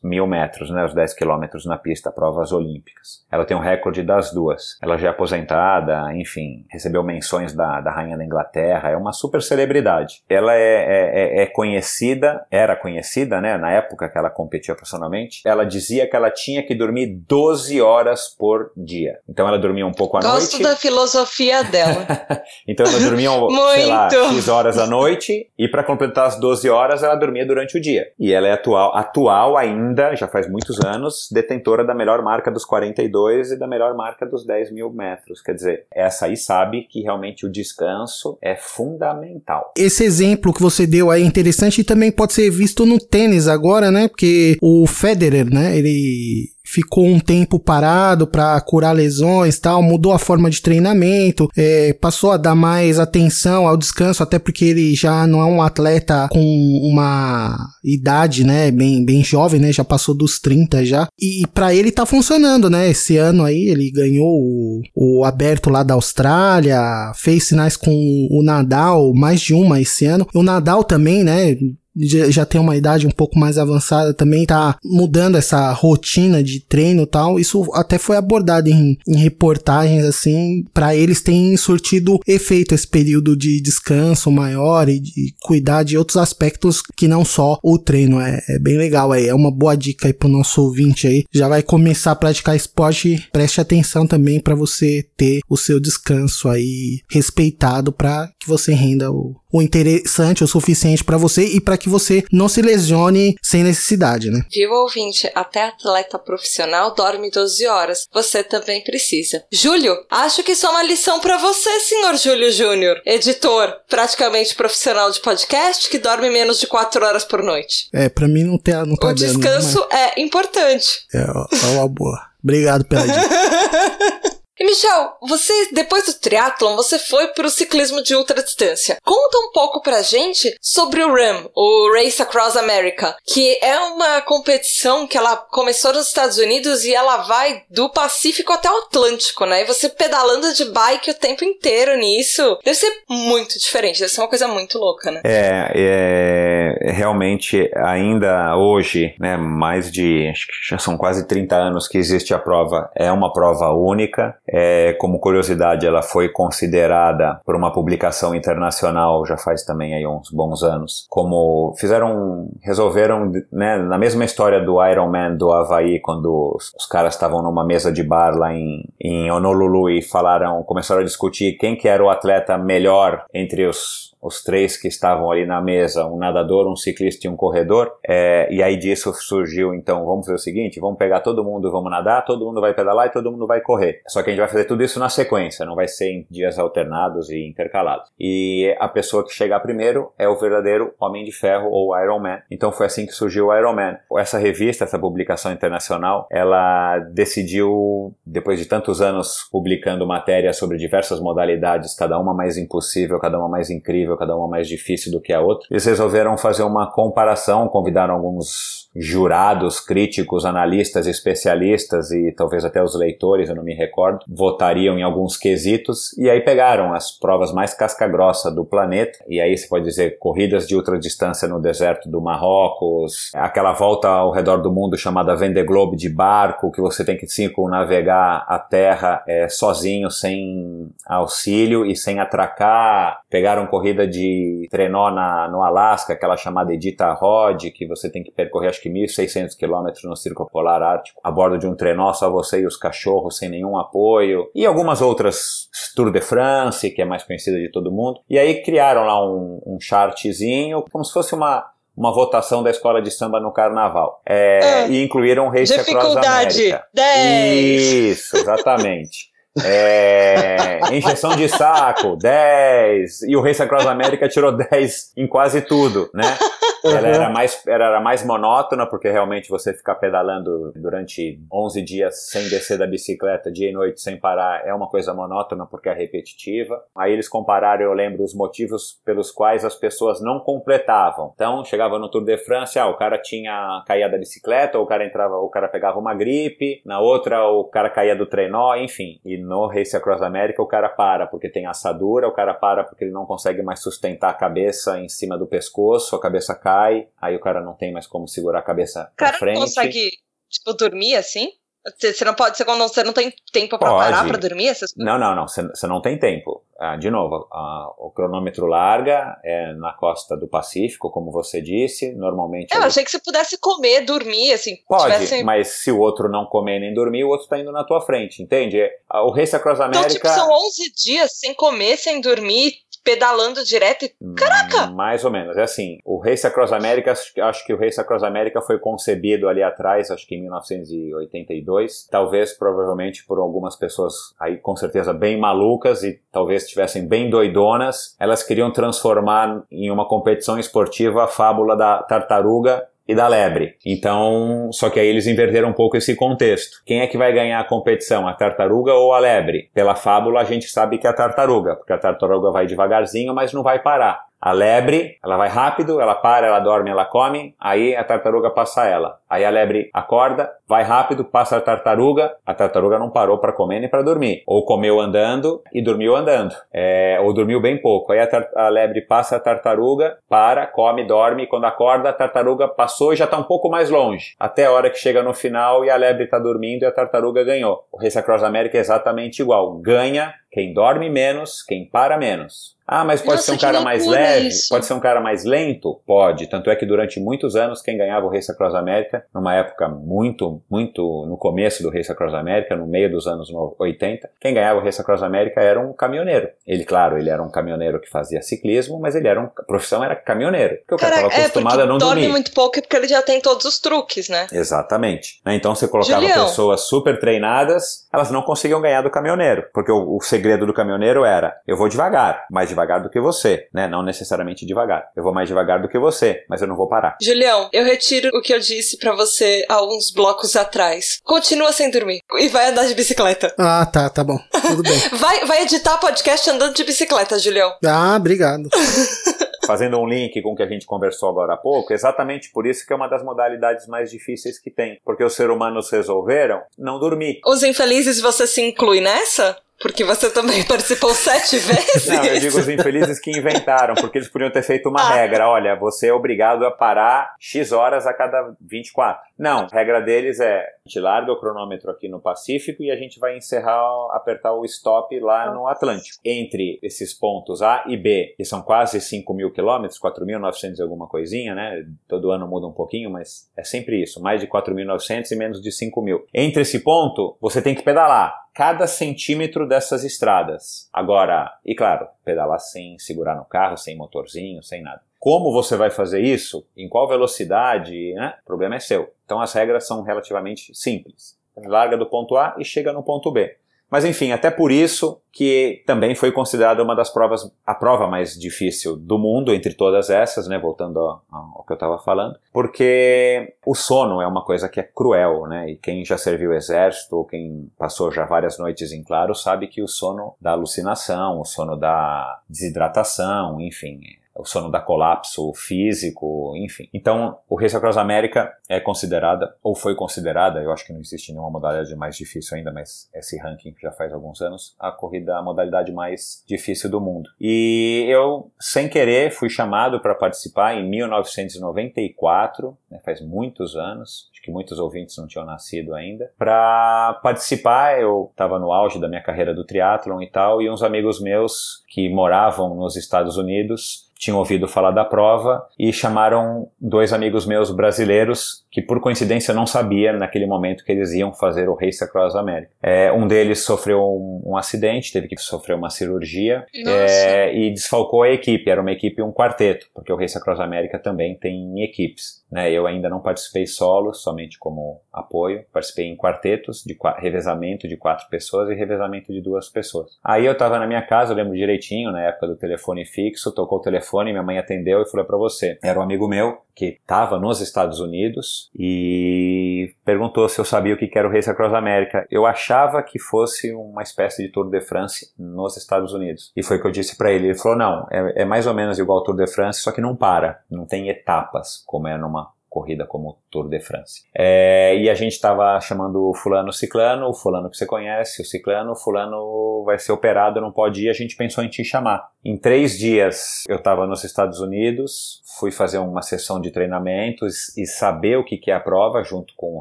mil metros, né, os 10 quilômetros na pista, provas olímpicas. Ela tem um recorde das duas. Ela já é aposentada, enfim, recebeu menções da, da Rainha da Inglaterra, é uma super celebridade. Ela é, é, é, é conhecida, era conhecida, né, na época que ela competia profissionalmente, ela dizia que ela tinha que dormir 12 horas por dia. Então ela dormia um pouco à Gosto noite. Gosto da filosofia dela. então ela dormia, sei lá, X horas à noite e para completar as 12 horas ela dormia durante o dia. E ela é atual, atual ainda ainda, já faz muitos anos, detentora da melhor marca dos 42 e da melhor marca dos 10 mil metros. Quer dizer, essa aí sabe que realmente o descanso é fundamental. Esse exemplo que você deu aí é interessante e também pode ser visto no tênis agora, né? Porque o Federer, né? Ele ficou um tempo parado para curar lesões tal, mudou a forma de treinamento, é, passou a dar mais atenção ao descanso, até porque ele já não é um atleta com uma idade, né, bem, bem jovem, né, já passou dos 30 já, e para ele tá funcionando, né, esse ano aí ele ganhou o, o aberto lá da Austrália, fez sinais com o Nadal, mais de uma esse ano, o Nadal também, né, já tem uma idade um pouco mais avançada, também tá mudando essa rotina de treino e tal. Isso até foi abordado em, em reportagens, assim, para eles tem surtido efeito esse período de descanso maior e de cuidar de outros aspectos que não só o treino. É, é bem legal aí, é uma boa dica aí pro nosso ouvinte aí. Já vai começar a praticar esporte, preste atenção também para você ter o seu descanso aí respeitado para que você renda o, o interessante o suficiente para você e para que você não se lesione sem necessidade, né? Viu, ouvinte? Até atleta profissional dorme 12 horas. Você também precisa. Júlio, acho que isso é uma lição para você, senhor Júlio Júnior, editor, praticamente profissional de podcast que dorme menos de 4 horas por noite. É, para mim não, tem, não tá O descanso mas... é importante. É, é uma boa. Obrigado pela dica. E Michel, você, depois do triatlon, você foi para o ciclismo de ultra distância. Conta um pouco pra gente sobre o RAM, o Race Across America, que é uma competição que ela começou nos Estados Unidos e ela vai do Pacífico até o Atlântico, né? E você pedalando de bike o tempo inteiro nisso. Deve ser muito diferente, deve ser uma coisa muito louca, né? É, é realmente ainda hoje, né, mais de, acho que já são quase 30 anos que existe a prova, é uma prova única é, como curiosidade, ela foi considerada por uma publicação internacional já faz também aí uns bons anos, como fizeram, resolveram, né, na mesma história do Iron Man do Havaí, quando os, os caras estavam numa mesa de bar lá em, em Honolulu e falaram, começaram a discutir quem que era o atleta melhor entre os os três que estavam ali na mesa, um nadador, um ciclista e um corredor, é, e aí disso surgiu, então, vamos fazer o seguinte, vamos pegar todo mundo, vamos nadar, todo mundo vai pedalar e todo mundo vai correr. Só que a gente vai fazer tudo isso na sequência, não vai ser em dias alternados e intercalados. E a pessoa que chegar primeiro é o verdadeiro Homem de Ferro ou Iron Man. Então foi assim que surgiu o Iron Man. Essa revista, essa publicação internacional, ela decidiu, depois de tantos anos publicando matérias sobre diversas modalidades, cada uma mais impossível, cada uma mais incrível, cada uma mais difícil do que a outra. Eles resolveram fazer uma comparação, convidaram alguns jurados, críticos, analistas, especialistas e talvez até os leitores, eu não me recordo, votariam em alguns quesitos e aí pegaram as provas mais casca-grossa do planeta e aí você pode dizer corridas de ultradistância no deserto do Marrocos, aquela volta ao redor do mundo chamada Vendée Globe de barco que você tem que circunnavegar a terra é, sozinho, sem auxílio e sem atracar. Pegaram corrida de trenó na, no Alasca, aquela chamada Edita Rod, que você tem que percorrer acho que 1.600 quilômetros no Círculo Polar Ártico, a bordo de um trenó, só você e os cachorros, sem nenhum apoio, e algumas outras, Tour de France, que é mais conhecida de todo mundo. E aí criaram lá um, um chartzinho, como se fosse uma, uma votação da escola de samba no carnaval. É, é, e incluíram o Race Across America. 10. Isso, exatamente. É, injeção de saco, 10. E o Race Across America tirou 10 em quase tudo, né? Ela era mais, era mais monótona, porque realmente você ficar pedalando durante 11 dias sem descer da bicicleta, dia e noite, sem parar, é uma coisa monótona porque é repetitiva. Aí eles compararam, eu lembro, os motivos pelos quais as pessoas não completavam. Então, chegava no Tour de France, ah, o cara tinha caído da bicicleta, ou o cara entrava, o cara pegava uma gripe, na outra o cara caía do trenó, enfim. E no Race Across America o cara para porque tem assadura, o cara para porque ele não consegue mais sustentar a cabeça em cima do pescoço, a cabeça cai, aí o cara não tem mais como segurar a cabeça pra frente. O cara consegue, tipo, dormir assim? Você não pode, você não, você não tem tempo para parar para dormir? Essas não, não, não, você, você não tem tempo. Ah, de novo, ah, o cronômetro larga é na costa do Pacífico, como você disse, normalmente... Eu achei que você pudesse comer, dormir, assim... Pode, tivesse... mas se o outro não comer nem dormir, o outro está indo na tua frente, entende? Ah, o Race Across America... Então, tipo, são 11 dias sem comer, sem dormir, pedalando direto. e- Caraca! Mais ou menos. É assim, o Race Across America, acho que o Race Across America foi concebido ali atrás, acho que em 1982. Talvez, provavelmente, por algumas pessoas aí com certeza bem malucas e talvez estivessem bem doidonas. Elas queriam transformar em uma competição esportiva a fábula da tartaruga e da lebre. Então, só que aí eles inverteram um pouco esse contexto. Quem é que vai ganhar a competição, a tartaruga ou a lebre? Pela fábula a gente sabe que é a tartaruga, porque a tartaruga vai devagarzinho, mas não vai parar. A lebre, ela vai rápido, ela para, ela dorme, ela come, aí a tartaruga passa ela. Aí a lebre acorda, vai rápido, passa a tartaruga, a tartaruga não parou para comer nem para dormir. Ou comeu andando e dormiu andando. É, ou dormiu bem pouco. Aí a, a lebre passa a tartaruga, para, come, dorme, quando acorda a tartaruga passou e já está um pouco mais longe. Até a hora que chega no final e a lebre está dormindo e a tartaruga ganhou. O Race Across America é exatamente igual. Ganha quem dorme menos, quem para menos. Ah, mas pode Nossa, ser um cara mais leve? isso. Pode ser um cara mais lento? Pode. Tanto é que durante muitos anos quem ganhava o Race Across America, numa época muito, muito no começo do Race Across America, no meio dos anos no- 80, quem ganhava o Race Across America era um caminhoneiro. Ele, claro, ele era um caminhoneiro que fazia ciclismo, mas ele era um, a profissão era caminhoneiro. Porque o cara estava é acostumado porque a não dorme dormir. muito pouco porque ele já tem todos os truques, né? Exatamente. Né, Então você colocava Julião. pessoas super treinadas, elas não conseguiam ganhar do caminhoneiro, porque o, o segredo do caminhoneiro era: eu vou devagar, mais devagar do que você, né? Não necessariamente devagar. Eu vou mais devagar do que você, mas eu não vou parar. Julião, eu retiro o que eu disse pra você há uns blocos atrás. Continua sem dormir e vai andar de bicicleta. Ah, tá, tá bom. Tudo bem. Vai, vai editar podcast andando de bicicleta, Julião. Ah, obrigado. Fazendo um link com o que a gente conversou agora há pouco, exatamente por isso que é uma das modalidades mais difíceis que tem, porque os seres humanos resolveram não dormir. Os infelizes, você se inclui nessa? Porque você também participou sete vezes? Não, eu digo os infelizes que inventaram, porque eles podiam ter feito uma Ah. regra. Olha, você é obrigado a parar X horas a cada 24. Não, a regra deles é: a gente larga o cronômetro aqui no Pacífico e a gente vai encerrar, apertar o stop lá no Atlântico. Entre esses pontos A e B, que são quase 5 mil quilômetros, 4.900 e alguma coisinha, né? Todo ano muda um pouquinho, mas é sempre isso: mais de 4.900 e menos de 5 mil. Entre esse ponto, você tem que pedalar cada centímetro dessas estradas. Agora, e claro, pedalar sem segurar no carro, sem motorzinho, sem nada. Como você vai fazer isso? Em qual velocidade? Né? O problema é seu. Então as regras são relativamente simples. Larga do ponto A e chega no ponto B. Mas enfim, até por isso que também foi considerada uma das provas, a prova mais difícil do mundo entre todas essas, né? Voltando ao, ao que eu estava falando, porque o sono é uma coisa que é cruel, né? E quem já serviu o exército ou quem passou já várias noites em claro sabe que o sono dá alucinação, o sono dá desidratação, enfim, o sono dá colapso físico, enfim. Então, o Race Across America é considerada, ou foi considerada, eu acho que não existe nenhuma modalidade mais difícil ainda, mas esse ranking já faz alguns anos, a corrida, a modalidade mais difícil do mundo. E eu, sem querer, fui chamado para participar em 1994, né, faz muitos anos, acho que muitos ouvintes não tinham nascido ainda, para participar, eu estava no auge da minha carreira do triatlon e tal, e uns amigos meus que moravam nos Estados Unidos tinham ouvido falar da prova e chamaram dois amigos meus brasileiros que por coincidência eu não sabia naquele momento que eles iam fazer o Race Across America. É, um deles sofreu um, um acidente, teve que sofrer uma cirurgia é, e desfalcou a equipe. Era uma equipe um quarteto, porque o Race Across America também tem equipes. Né? Eu ainda não participei solo, somente como apoio. Participei em quartetos, de revezamento de quatro pessoas e revezamento de duas pessoas. Aí eu estava na minha casa, eu lembro direitinho, na época do telefone fixo, tocou o telefone, minha mãe atendeu e falou para você. Era um amigo meu que estava nos Estados Unidos e perguntou se eu sabia o que era o Race Across America. Eu achava que fosse uma espécie de Tour de France nos Estados Unidos. E foi o que eu disse para ele. Ele falou: não, é, é mais ou menos igual ao Tour de France, só que não para, não tem etapas, como é numa corrida como Tour de France. É, e a gente estava chamando o fulano ciclano, o fulano que você conhece, o ciclano, o fulano vai ser operado, não pode ir, a gente pensou em te chamar. Em três dias eu estava nos Estados Unidos, fui fazer uma sessão de treinamentos e saber o que que é a prova junto com o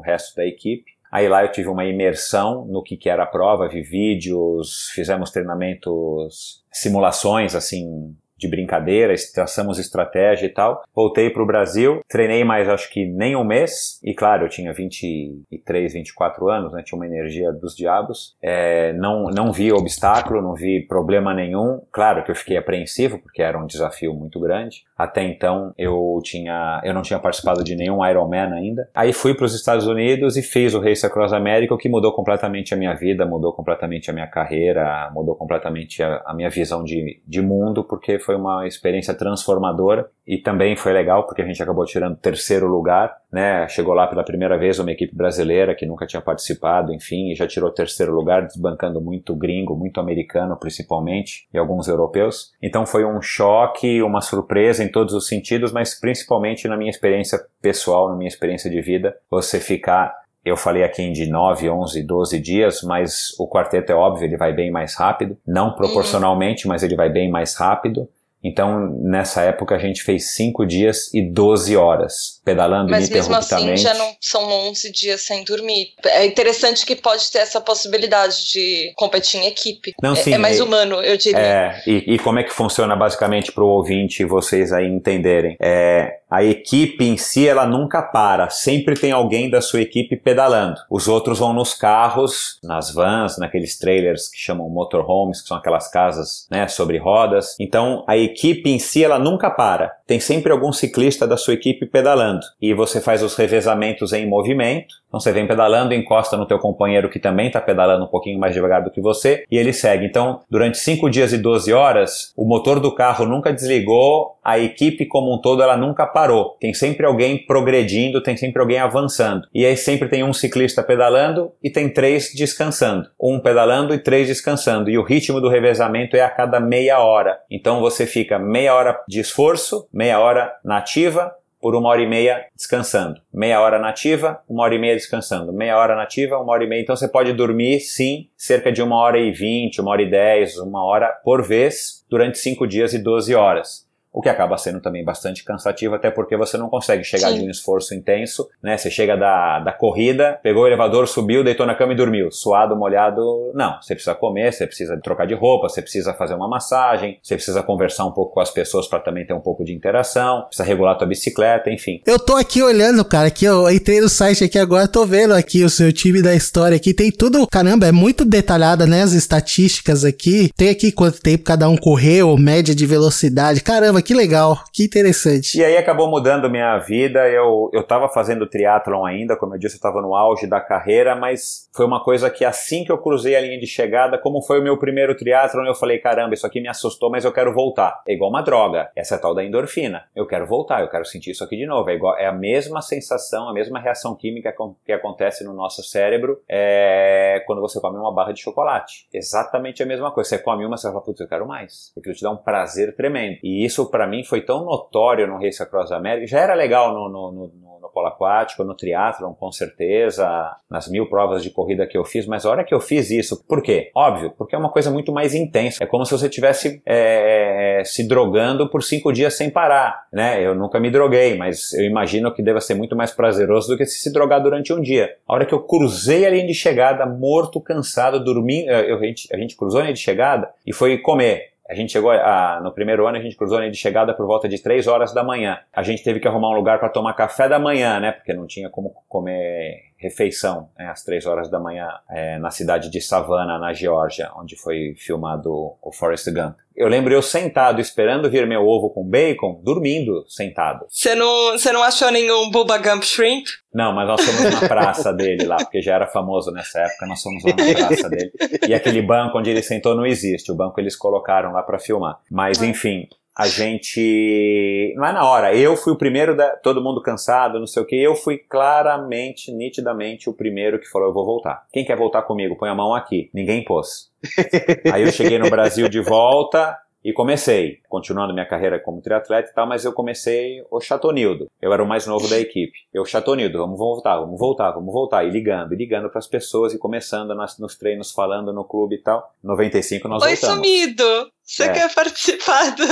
resto da equipe. Aí lá eu tive uma imersão no que, que era a prova, vi vídeos, fizemos treinamentos, simulações assim de brincadeira, traçamos estratégia e tal. Voltei para o Brasil, treinei mais acho que nem um mês, e claro, eu tinha 23, 24 anos, né, tinha uma energia dos diabos, é, não, não vi obstáculo, não vi problema nenhum, claro que eu fiquei apreensivo, porque era um desafio muito grande, até então eu tinha, eu não tinha participado de nenhum Ironman ainda, aí fui para os Estados Unidos e fiz o Race Across America, o que mudou completamente a minha vida, mudou completamente a minha carreira, mudou completamente a, a minha visão de, de mundo, porque foi uma experiência transformadora e também foi legal porque a gente acabou tirando terceiro lugar, né? Chegou lá pela primeira vez uma equipe brasileira que nunca tinha participado, enfim, e já tirou terceiro lugar, desbancando muito gringo, muito americano principalmente, e alguns europeus. Então foi um choque, uma surpresa em todos os sentidos, mas principalmente na minha experiência pessoal, na minha experiência de vida, você ficar eu falei aqui de 9, 11, 12 dias, mas o quarteto é óbvio, ele vai bem mais rápido. Não proporcionalmente, mas ele vai bem mais rápido. Então, nessa época, a gente fez 5 dias e 12 horas, pedalando Mas mesmo assim, já não são 11 dias sem dormir. É interessante que pode ter essa possibilidade de competir em equipe. Não, é, sim, é mais humano, eu diria. É, e, e como é que funciona basicamente para o ouvinte e vocês aí entenderem? É, a equipe em si, ela nunca para. Sempre tem alguém da sua equipe pedalando. Os outros vão nos carros, nas vans, naqueles trailers que chamam motorhomes, que são aquelas casas né, sobre rodas. Então, a equipe em si ela nunca para. Tem sempre algum ciclista da sua equipe pedalando. E você faz os revezamentos em movimento. Então você vem pedalando, encosta no teu companheiro que também está pedalando um pouquinho mais devagar do que você e ele segue. Então, durante 5 dias e 12 horas, o motor do carro nunca desligou, a equipe como um todo ela nunca parou. Tem sempre alguém progredindo, tem sempre alguém avançando. E aí sempre tem um ciclista pedalando e tem três descansando. Um pedalando e três descansando. E o ritmo do revezamento é a cada meia hora. Então você fica meia hora de esforço, meia hora na ativa, por uma hora e meia descansando. Meia hora nativa, uma hora e meia descansando. Meia hora nativa, uma hora e meia. Então você pode dormir, sim, cerca de uma hora e vinte, uma hora e dez, uma hora por vez, durante cinco dias e doze horas o que acaba sendo também bastante cansativo, até porque você não consegue chegar Sim. de um esforço intenso, né? Você chega da, da corrida, pegou o elevador, subiu, deitou na cama e dormiu. Suado, molhado, não. Você precisa comer, você precisa trocar de roupa, você precisa fazer uma massagem, você precisa conversar um pouco com as pessoas para também ter um pouco de interação, precisa regular tua bicicleta, enfim. Eu tô aqui olhando, cara, que eu entrei no site aqui agora, tô vendo aqui o seu time da história aqui, tem tudo, caramba, é muito detalhada, né, as estatísticas aqui. Tem aqui quanto tempo cada um correu, média de velocidade. Caramba, Caramba, que legal, que interessante. E aí acabou mudando minha vida. Eu, eu tava fazendo triatlon ainda, como eu disse, eu tava no auge da carreira, mas foi uma coisa que assim que eu cruzei a linha de chegada, como foi o meu primeiro triatlon, eu falei, caramba, isso aqui me assustou, mas eu quero voltar. É igual uma droga. Essa é tal da endorfina. Eu quero voltar, eu quero sentir isso aqui de novo. É, igual, é a mesma sensação, a mesma reação química que acontece no nosso cérebro é, quando você come uma barra de chocolate. Exatamente a mesma coisa. Você come uma, você fala, putz, eu quero mais. Aquilo te dá um prazer tremendo. E isso para mim foi tão notório no Race Across America, já era legal no, no, no, no polo aquático, no triatlon, com certeza, nas mil provas de corrida que eu fiz, mas a hora que eu fiz isso, por quê? Óbvio, porque é uma coisa muito mais intensa. É como se você estivesse é, se drogando por cinco dias sem parar, né? Eu nunca me droguei, mas eu imagino que deva ser muito mais prazeroso do que se se drogar durante um dia. A hora que eu cruzei a linha de chegada, morto, cansado, dormindo, eu, a, gente, a gente cruzou a linha de chegada e foi comer. A gente chegou a, no primeiro ano, a gente cruzou a linha de chegada por volta de 3 horas da manhã. A gente teve que arrumar um lugar para tomar café da manhã, né? Porque não tinha como comer refeição né, às 3 horas da manhã é, na cidade de Savannah, na Geórgia, onde foi filmado o Forrest Gump. Eu lembro eu sentado esperando vir meu ovo com bacon, dormindo sentado. Você não, você não achou nenhum Bubba Gump Shrimp? Não, mas nós fomos na praça dele lá, porque já era famoso nessa época, nós fomos lá na praça dele. E aquele banco onde ele sentou não existe, o banco eles colocaram lá para filmar. Mas enfim, a gente. Não é na hora. Eu fui o primeiro, da... todo mundo cansado, não sei o que. Eu fui claramente, nitidamente o primeiro que falou: eu vou voltar. Quem quer voltar comigo? Põe a mão aqui. Ninguém pôs. Aí eu cheguei no Brasil de volta. E comecei, continuando minha carreira como triatleta e tal, mas eu comecei o Chatonildo. Eu era o mais novo da equipe. Eu, Chatonildo, vamos voltar, vamos voltar, vamos voltar. E ligando, e ligando para as pessoas e começando nas, nos treinos, falando no clube e tal. 95 nós Oi, voltamos. sumido! Você é. quer participar do,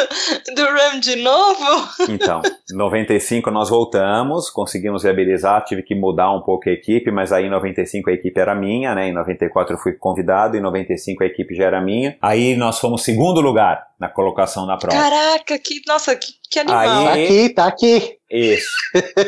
do RAM de novo? Então, em 95 nós voltamos, conseguimos viabilizar, tive que mudar um pouco a equipe, mas aí em 95 a equipe era minha, né? Em 94 eu fui convidado, em 95 a equipe já era minha. Aí nós fomos segundo lugar na colocação na prova. Caraca, que nossa, que, que animal. Aí, tá aqui, tá aqui. Isso.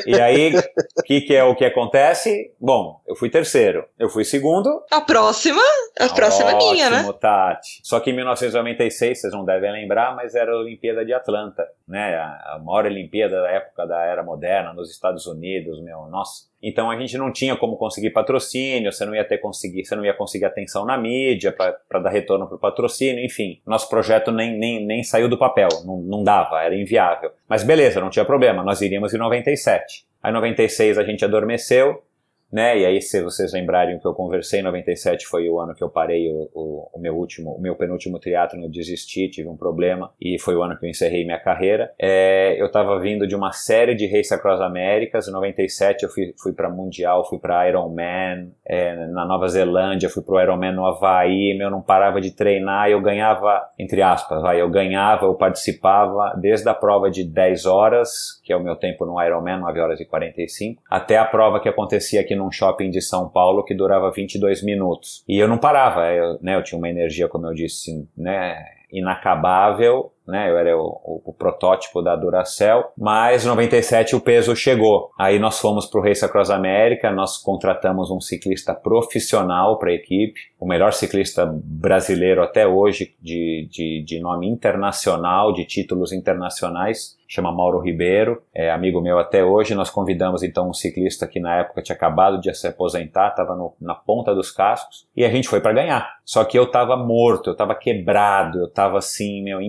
E aí, o que, que é o que acontece? Bom, eu fui terceiro, eu fui segundo. A próxima, a próxima Ótimo, é minha, né? Tati. Só que em 1996, vocês não devem lembrar, mas era a Olimpíada de Atlanta, né? A, a maior Olimpíada da época da era moderna nos Estados Unidos, meu, nossa. Então a gente não tinha como conseguir patrocínio, você não ia ter conseguir, você não ia conseguir atenção na mídia para dar retorno para o patrocínio, enfim. Nosso projeto nem, nem, nem saiu do papel, não, não dava, era inviável. Mas beleza, não tinha problema, nós iríamos em 97. Aí em 96 a gente adormeceu, né? E aí, se vocês lembrarem o que eu conversei, 97 foi o ano que eu parei o, o, o meu último, o meu penúltimo triatlo, eu desisti, tive um problema e foi o ano que eu encerrei minha carreira. É, eu estava vindo de uma série de Race Across Américas, em 97 eu fui, fui para Mundial, fui para Ironman, é, na Nova Zelândia, fui pro Ironman no Havaí, meu, não parava de treinar, eu ganhava, entre aspas, vai, eu ganhava, eu participava desde a prova de 10 horas, que é o meu tempo no Ironman, 9 horas e 45, até a prova que acontecia aqui num shopping de São Paulo que durava 22 minutos. E eu não parava, eu, né, eu tinha uma energia, como eu disse, né, inacabável, né? Eu era o, o, o, protótipo da Duracell, mas 97 o peso chegou. Aí nós fomos para o Race Across América, nós contratamos um ciclista profissional para a equipe, o melhor ciclista brasileiro até hoje de, de, de nome internacional, de títulos internacionais, chama Mauro Ribeiro, é amigo meu até hoje. Nós convidamos então um ciclista que na época tinha acabado de se aposentar, estava na ponta dos cascos, e a gente foi para ganhar. Só que eu estava morto, eu estava quebrado, eu estava assim, meu,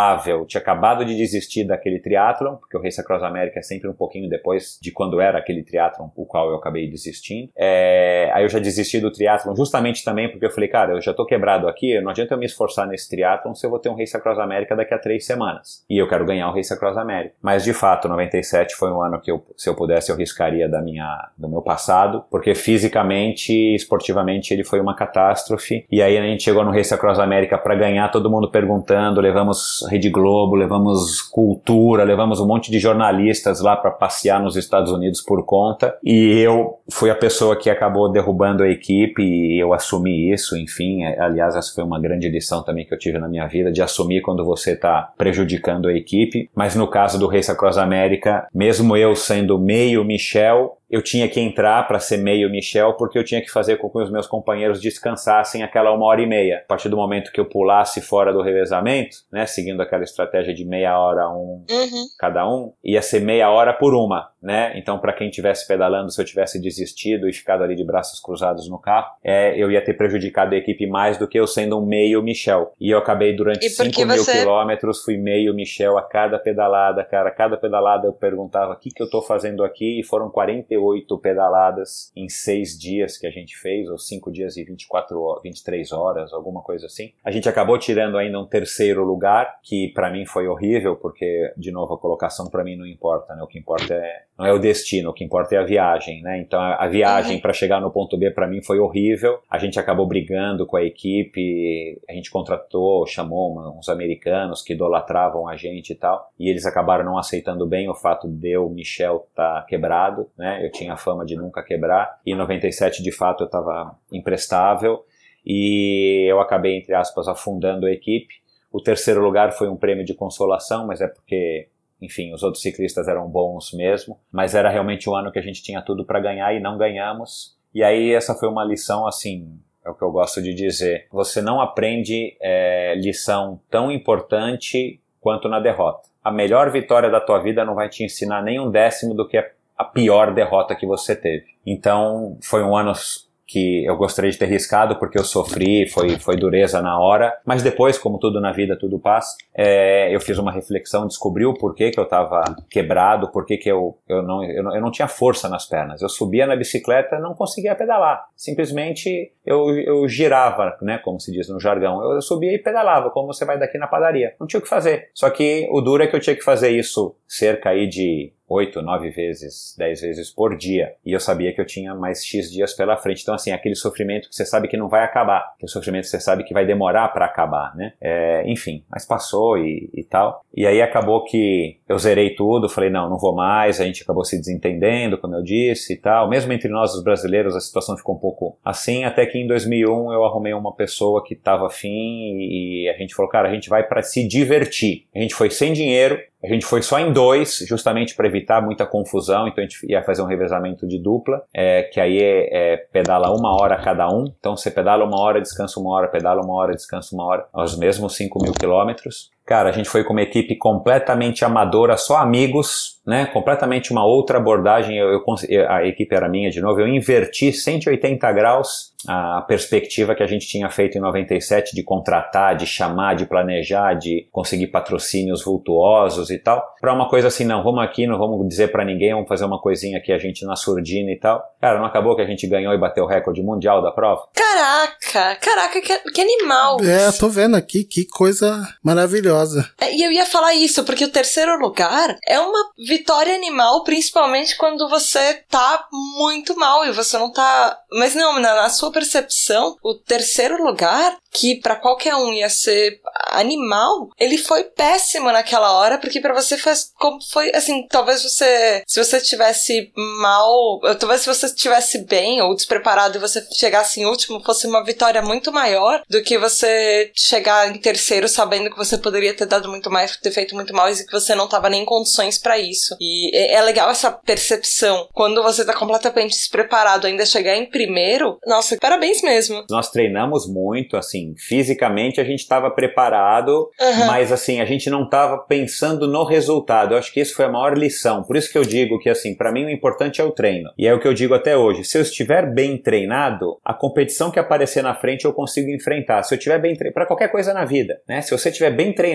imprestável. tinha acabado de desistir daquele triatlon, porque o Race Across América é sempre um pouquinho depois de quando era aquele triatlon, o qual eu acabei desistindo. É, aí eu já desisti do triatlon justamente também porque eu falei, cara, eu já tô quebrado aqui, não adianta eu me esforçar nesse triatlon se eu vou ter um Race Across América daqui a três semanas. E eu quero ganhar o Race Across América. Mas de fato, 97 foi um ano que eu, se eu pudesse, eu riscaria da minha, do meu passado, porque fisicamente, esportivamente, ele foi uma catástrofe. E aí a gente chegou no Race Across América para ganhar, todo mundo perguntando, levamos Rede Globo, levamos Cultura, levamos um monte de jornalistas lá para passear nos Estados Unidos por conta. E eu fui a pessoa que acabou derrubando a equipe e eu assumi isso, enfim. É, aliás, essa foi uma grande lição também que eu tive na minha vida, de assumir quando você está prejudicando a equipe. Mas no caso do Race Across América, mesmo eu sendo meio Michel, eu tinha que entrar para ser meio Michel porque eu tinha que fazer com que os meus companheiros descansassem aquela uma hora e meia. A partir do momento que eu pulasse fora do revezamento, né, seguindo aquela estratégia de meia hora um uhum. cada um, ia ser meia hora por uma, né? Então, para quem tivesse pedalando, se eu tivesse desistido e ficado ali de braços cruzados no carro, é, eu ia ter prejudicado a equipe mais do que eu sendo um meio Michel. E eu acabei durante 5 mil você... quilômetros, fui meio Michel a cada pedalada, cara. Cada pedalada eu perguntava o que, que eu tô fazendo aqui e foram 48 38 pedaladas em seis dias que a gente fez, ou cinco dias e 24, 23 horas, alguma coisa assim. A gente acabou tirando ainda um terceiro lugar, que para mim foi horrível, porque, de novo, a colocação para mim não importa, né? O que importa é, não é o destino, o que importa é a viagem, né? Então a, a viagem uhum. para chegar no ponto B para mim foi horrível. A gente acabou brigando com a equipe, a gente contratou, chamou uma, uns americanos que idolatravam a gente e tal, e eles acabaram não aceitando bem o fato de eu, Michel, tá quebrado, né? Eu eu tinha fama de nunca quebrar, e em 97 de fato eu estava imprestável, e eu acabei, entre aspas, afundando a equipe. O terceiro lugar foi um prêmio de consolação, mas é porque, enfim, os outros ciclistas eram bons mesmo, mas era realmente um ano que a gente tinha tudo para ganhar e não ganhamos. E aí essa foi uma lição assim, é o que eu gosto de dizer. Você não aprende é, lição tão importante quanto na derrota. A melhor vitória da tua vida não vai te ensinar nem um décimo do que é a pior derrota que você teve. Então, foi um ano que eu gostaria de ter riscado porque eu sofri, foi, foi dureza na hora, mas depois, como tudo na vida, tudo passa, é, eu fiz uma reflexão, descobri o porquê que eu estava quebrado, porquê que eu, eu, não, eu, não, eu não tinha força nas pernas. Eu subia na bicicleta não conseguia pedalar. Simplesmente eu, eu girava, né, como se diz no jargão. Eu, eu subia e pedalava, como você vai daqui na padaria. Não tinha o que fazer. Só que o duro é que eu tinha que fazer isso cerca aí de oito, nove vezes, dez vezes por dia. E eu sabia que eu tinha mais X dias pela frente. Então, assim, aquele sofrimento que você sabe que não vai acabar, aquele sofrimento que você sabe que vai demorar para acabar, né? É, enfim, mas passou e, e tal. E aí acabou que eu zerei tudo, falei, não, não vou mais, a gente acabou se desentendendo, como eu disse e tal. Mesmo entre nós, os brasileiros, a situação ficou um pouco assim, até que em 2001 eu arrumei uma pessoa que estava afim e a gente falou, cara, a gente vai para se divertir. A gente foi sem dinheiro, a gente foi só em dois, justamente para evitar muita confusão, então a gente ia fazer um revezamento de dupla, é, que aí é, é, pedala uma hora cada um. Então você pedala uma hora, descansa uma hora, pedala uma hora, descansa uma hora, aos mesmos 5 mil quilômetros. Cara, a gente foi com uma equipe completamente amadora, só amigos, né? Completamente uma outra abordagem. Eu, eu, a equipe era minha de novo. Eu inverti 180 graus a perspectiva que a gente tinha feito em 97 de contratar, de chamar, de planejar, de conseguir patrocínios vultuosos e tal, para uma coisa assim, não, vamos aqui, não vamos dizer para ninguém, vamos fazer uma coisinha aqui a gente na surdina e tal. Cara, não acabou que a gente ganhou e bateu o recorde mundial da prova? Caraca, caraca, que, que animal. É, tô vendo aqui, que coisa maravilhosa. É, e eu ia falar isso, porque o terceiro lugar é uma vitória animal, principalmente quando você tá muito mal e você não tá. Mas não, na, na sua percepção, o terceiro lugar, que para qualquer um ia ser animal, ele foi péssimo naquela hora, porque para você foi foi assim, talvez você, se você tivesse mal, talvez se você estivesse bem ou despreparado e você chegasse em último, fosse uma vitória muito maior do que você chegar em terceiro sabendo que você poderia ter dado muito mais, ter feito muito mais e que você não tava nem em condições para isso. E é, é legal essa percepção. Quando você tá completamente despreparado, ainda chegar em primeiro, nossa, parabéns mesmo. Nós treinamos muito, assim, fisicamente a gente estava preparado, uhum. mas assim, a gente não estava pensando no resultado. Eu acho que isso foi a maior lição. Por isso que eu digo que, assim, para mim o importante é o treino. E é o que eu digo até hoje. Se eu estiver bem treinado, a competição que aparecer na frente eu consigo enfrentar. Se eu estiver bem treinado, para qualquer coisa na vida, né? Se você estiver bem treinado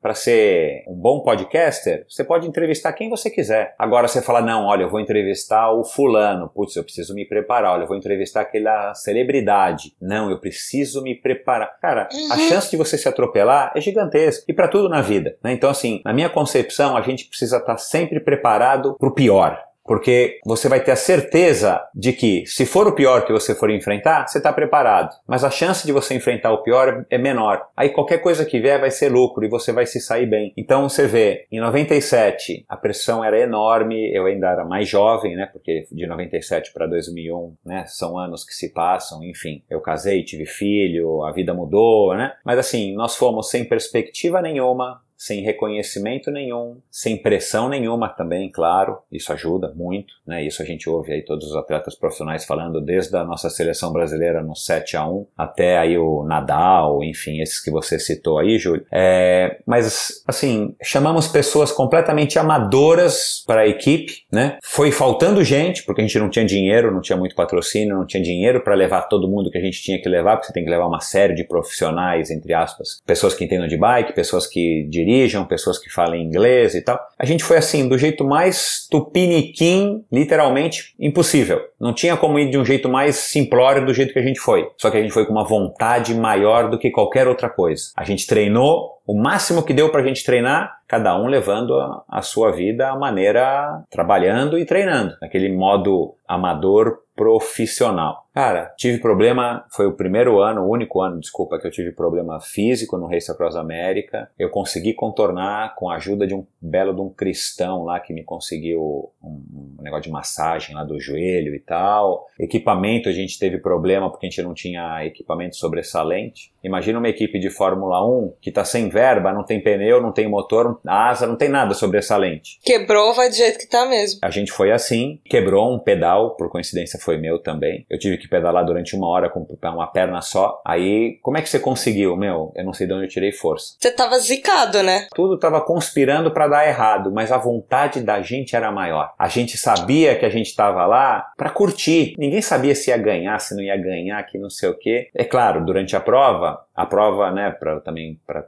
para ser um bom podcaster, você pode entrevistar quem você quiser. Agora você fala, não, olha, eu vou entrevistar o fulano. Putz, eu preciso me preparar. Olha, eu vou entrevistar aquela celebridade. Não, eu preciso me preparar. Cara, uhum. a chance de você se atropelar é gigantesca. E para tudo na vida, né? Então, assim, na minha concepção, a gente precisa estar tá sempre preparado para o pior. Porque você vai ter a certeza de que, se for o pior que você for enfrentar, você está preparado. Mas a chance de você enfrentar o pior é menor. Aí qualquer coisa que vier vai ser lucro e você vai se sair bem. Então você vê, em 97 a pressão era enorme, eu ainda era mais jovem, né? Porque de 97 para 2001, né? São anos que se passam, enfim. Eu casei, tive filho, a vida mudou, né? Mas assim, nós fomos sem perspectiva nenhuma, sem reconhecimento nenhum, sem pressão nenhuma também, claro, isso ajuda muito, né? Isso a gente ouve aí todos os atletas profissionais falando desde a nossa seleção brasileira no 7 a 1 até aí o Nadal, enfim, esses que você citou aí, Júlio. É, mas assim, chamamos pessoas completamente amadoras para a equipe, né? Foi faltando gente, porque a gente não tinha dinheiro, não tinha muito patrocínio, não tinha dinheiro para levar todo mundo que a gente tinha que levar, porque você tem que levar uma série de profissionais, entre aspas, pessoas que entendam de bike, pessoas que dirigem dirigam, pessoas que falem inglês e tal. A gente foi assim, do jeito mais tupiniquim, literalmente impossível. Não tinha como ir de um jeito mais simplório do jeito que a gente foi. Só que a gente foi com uma vontade maior do que qualquer outra coisa. A gente treinou o máximo que deu pra gente treinar, cada um levando a, a sua vida à maneira trabalhando e treinando, naquele modo amador profissional. Cara, tive problema, foi o primeiro ano, o único ano, desculpa, que eu tive problema físico no Race Across América. Eu consegui contornar com a ajuda de um belo de um cristão lá que me conseguiu um, um negócio de massagem lá do joelho e tal. Equipamento, a gente teve problema porque a gente não tinha equipamento sobressalente. Imagina uma equipe de Fórmula 1 que tá sem verba, não tem pneu, não tem motor, asa, não tem nada sobressalente. Quebrou, vai do jeito que tá mesmo. A gente foi assim, quebrou um pedal, por coincidência foi meu também. Eu tive que pedalar durante uma hora com uma perna só. Aí, como é que você conseguiu? Meu, eu não sei de onde eu tirei força. Você tava zicado, né? Tudo tava conspirando para dar errado, mas a vontade da gente era maior. A gente sabia que a gente tava lá para curtir. Ninguém sabia se ia ganhar, se não ia ganhar, que não sei o quê. É claro, durante a prova, a prova, né, para também para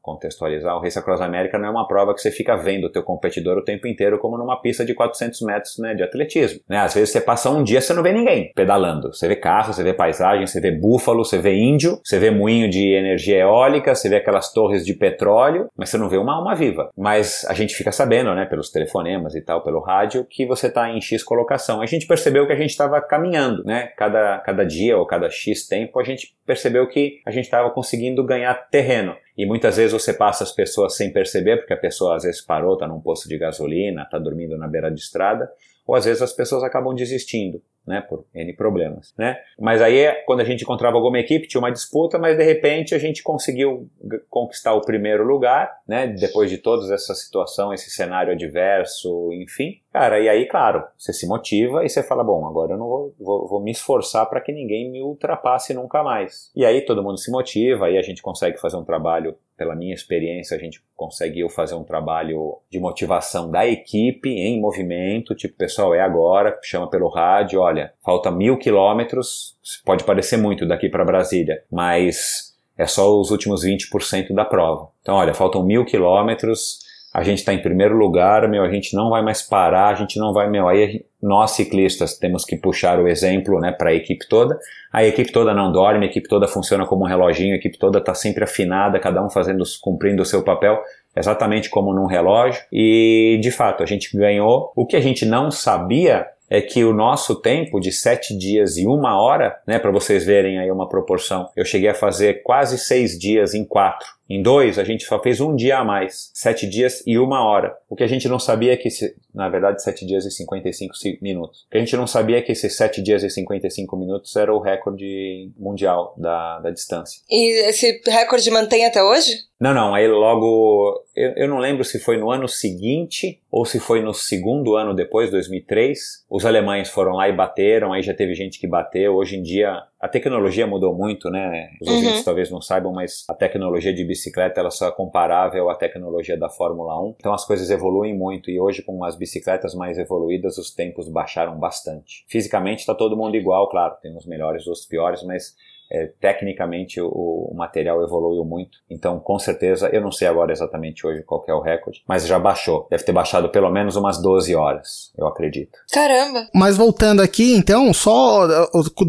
contextualizar, o Race Across America não é uma prova que você fica vendo o teu competidor o tempo inteiro como numa pista de 400 metros, né, de atletismo. Né? Às vezes você passa um dia você não vê ninguém pedalando. Você vê carro, você vê paisagem, você vê búfalo, você vê índio, você vê moinho de energia eólica, você vê aquelas torres de petróleo, mas você não vê uma alma viva. Mas a gente fica sabendo, né, pelos telefonemas e tal, pelo rádio, que você está em X colocação. A gente percebeu que a gente estava caminhando, né? Cada, cada dia ou cada X tempo a gente percebeu que a gente estava conseguindo ganhar terreno. E muitas vezes você passa as pessoas sem perceber, porque a pessoa às vezes parou, está num posto de gasolina, está dormindo na beira de estrada, ou às vezes as pessoas acabam desistindo né, por N problemas, né? Mas aí, quando a gente encontrava alguma equipe, tinha uma disputa, mas de repente a gente conseguiu conquistar o primeiro lugar, né, depois de toda essa situação, esse cenário adverso, enfim. Cara, e aí, claro, você se motiva e você fala, bom, agora eu não vou, vou, vou me esforçar para que ninguém me ultrapasse nunca mais. E aí todo mundo se motiva, aí a gente consegue fazer um trabalho pela minha experiência, a gente conseguiu fazer um trabalho de motivação da equipe em movimento, tipo, pessoal, é agora, chama pelo rádio, olha, falta mil quilômetros, pode parecer muito daqui para Brasília, mas é só os últimos 20% da prova. Então, olha, faltam mil quilômetros, a gente está em primeiro lugar, meu, a gente não vai mais parar, a gente não vai, meu, aí nós ciclistas temos que puxar o exemplo, né, para a equipe toda. A equipe toda não dorme, a equipe toda funciona como um reloginho, a equipe toda está sempre afinada, cada um fazendo, cumprindo o seu papel, exatamente como num relógio. E de fato, a gente ganhou. O que a gente não sabia é que o nosso tempo de sete dias e uma hora, né, para vocês verem aí uma proporção, eu cheguei a fazer quase seis dias em quatro. Em dois, a gente só fez um dia a mais, sete dias e uma hora. O que a gente não sabia é que, na verdade, sete dias e 55 minutos. O que a gente não sabia é que esses sete dias e 55 minutos era o recorde mundial da, da distância. E esse recorde mantém até hoje? Não, não, aí logo, eu, eu não lembro se foi no ano seguinte ou se foi no segundo ano depois, 2003. Os alemães foram lá e bateram, aí já teve gente que bateu. Hoje em dia a tecnologia mudou muito, né? Os uhum. ouvintes talvez não saibam, mas a tecnologia de bicicleta ela só é comparável à tecnologia da Fórmula 1. Então as coisas evoluem muito e hoje com as bicicletas mais evoluídas os tempos baixaram bastante. Fisicamente está todo mundo igual, claro, tem os melhores e os piores, mas é, tecnicamente o, o, material evoluiu muito. Então, com certeza, eu não sei agora exatamente hoje qual é o recorde, mas já baixou. Deve ter baixado pelo menos umas 12 horas, eu acredito. Caramba! Mas voltando aqui, então, só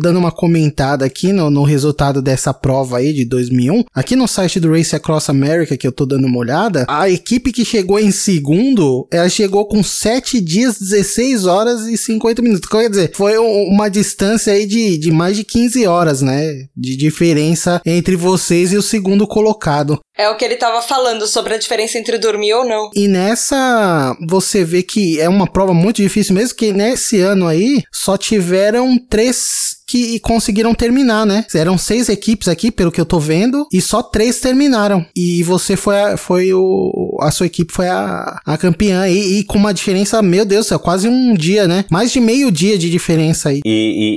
dando uma comentada aqui no, no resultado dessa prova aí de 2001, aqui no site do Race Across America, que eu tô dando uma olhada, a equipe que chegou em segundo, ela chegou com 7 dias, 16 horas e 50 minutos. Quer dizer, foi uma distância aí de, de mais de 15 horas, né? De diferença entre vocês e o segundo colocado. É o que ele estava falando sobre a diferença entre dormir ou não. E nessa você vê que é uma prova muito difícil mesmo, que nesse ano aí só tiveram três que conseguiram terminar, né? Eram seis equipes aqui, pelo que eu tô vendo, e só três terminaram. E você foi, a, foi o. A sua equipe foi a, a campeã. E, e com uma diferença, meu Deus do céu, quase um dia, né? Mais de meio dia de diferença aí. E,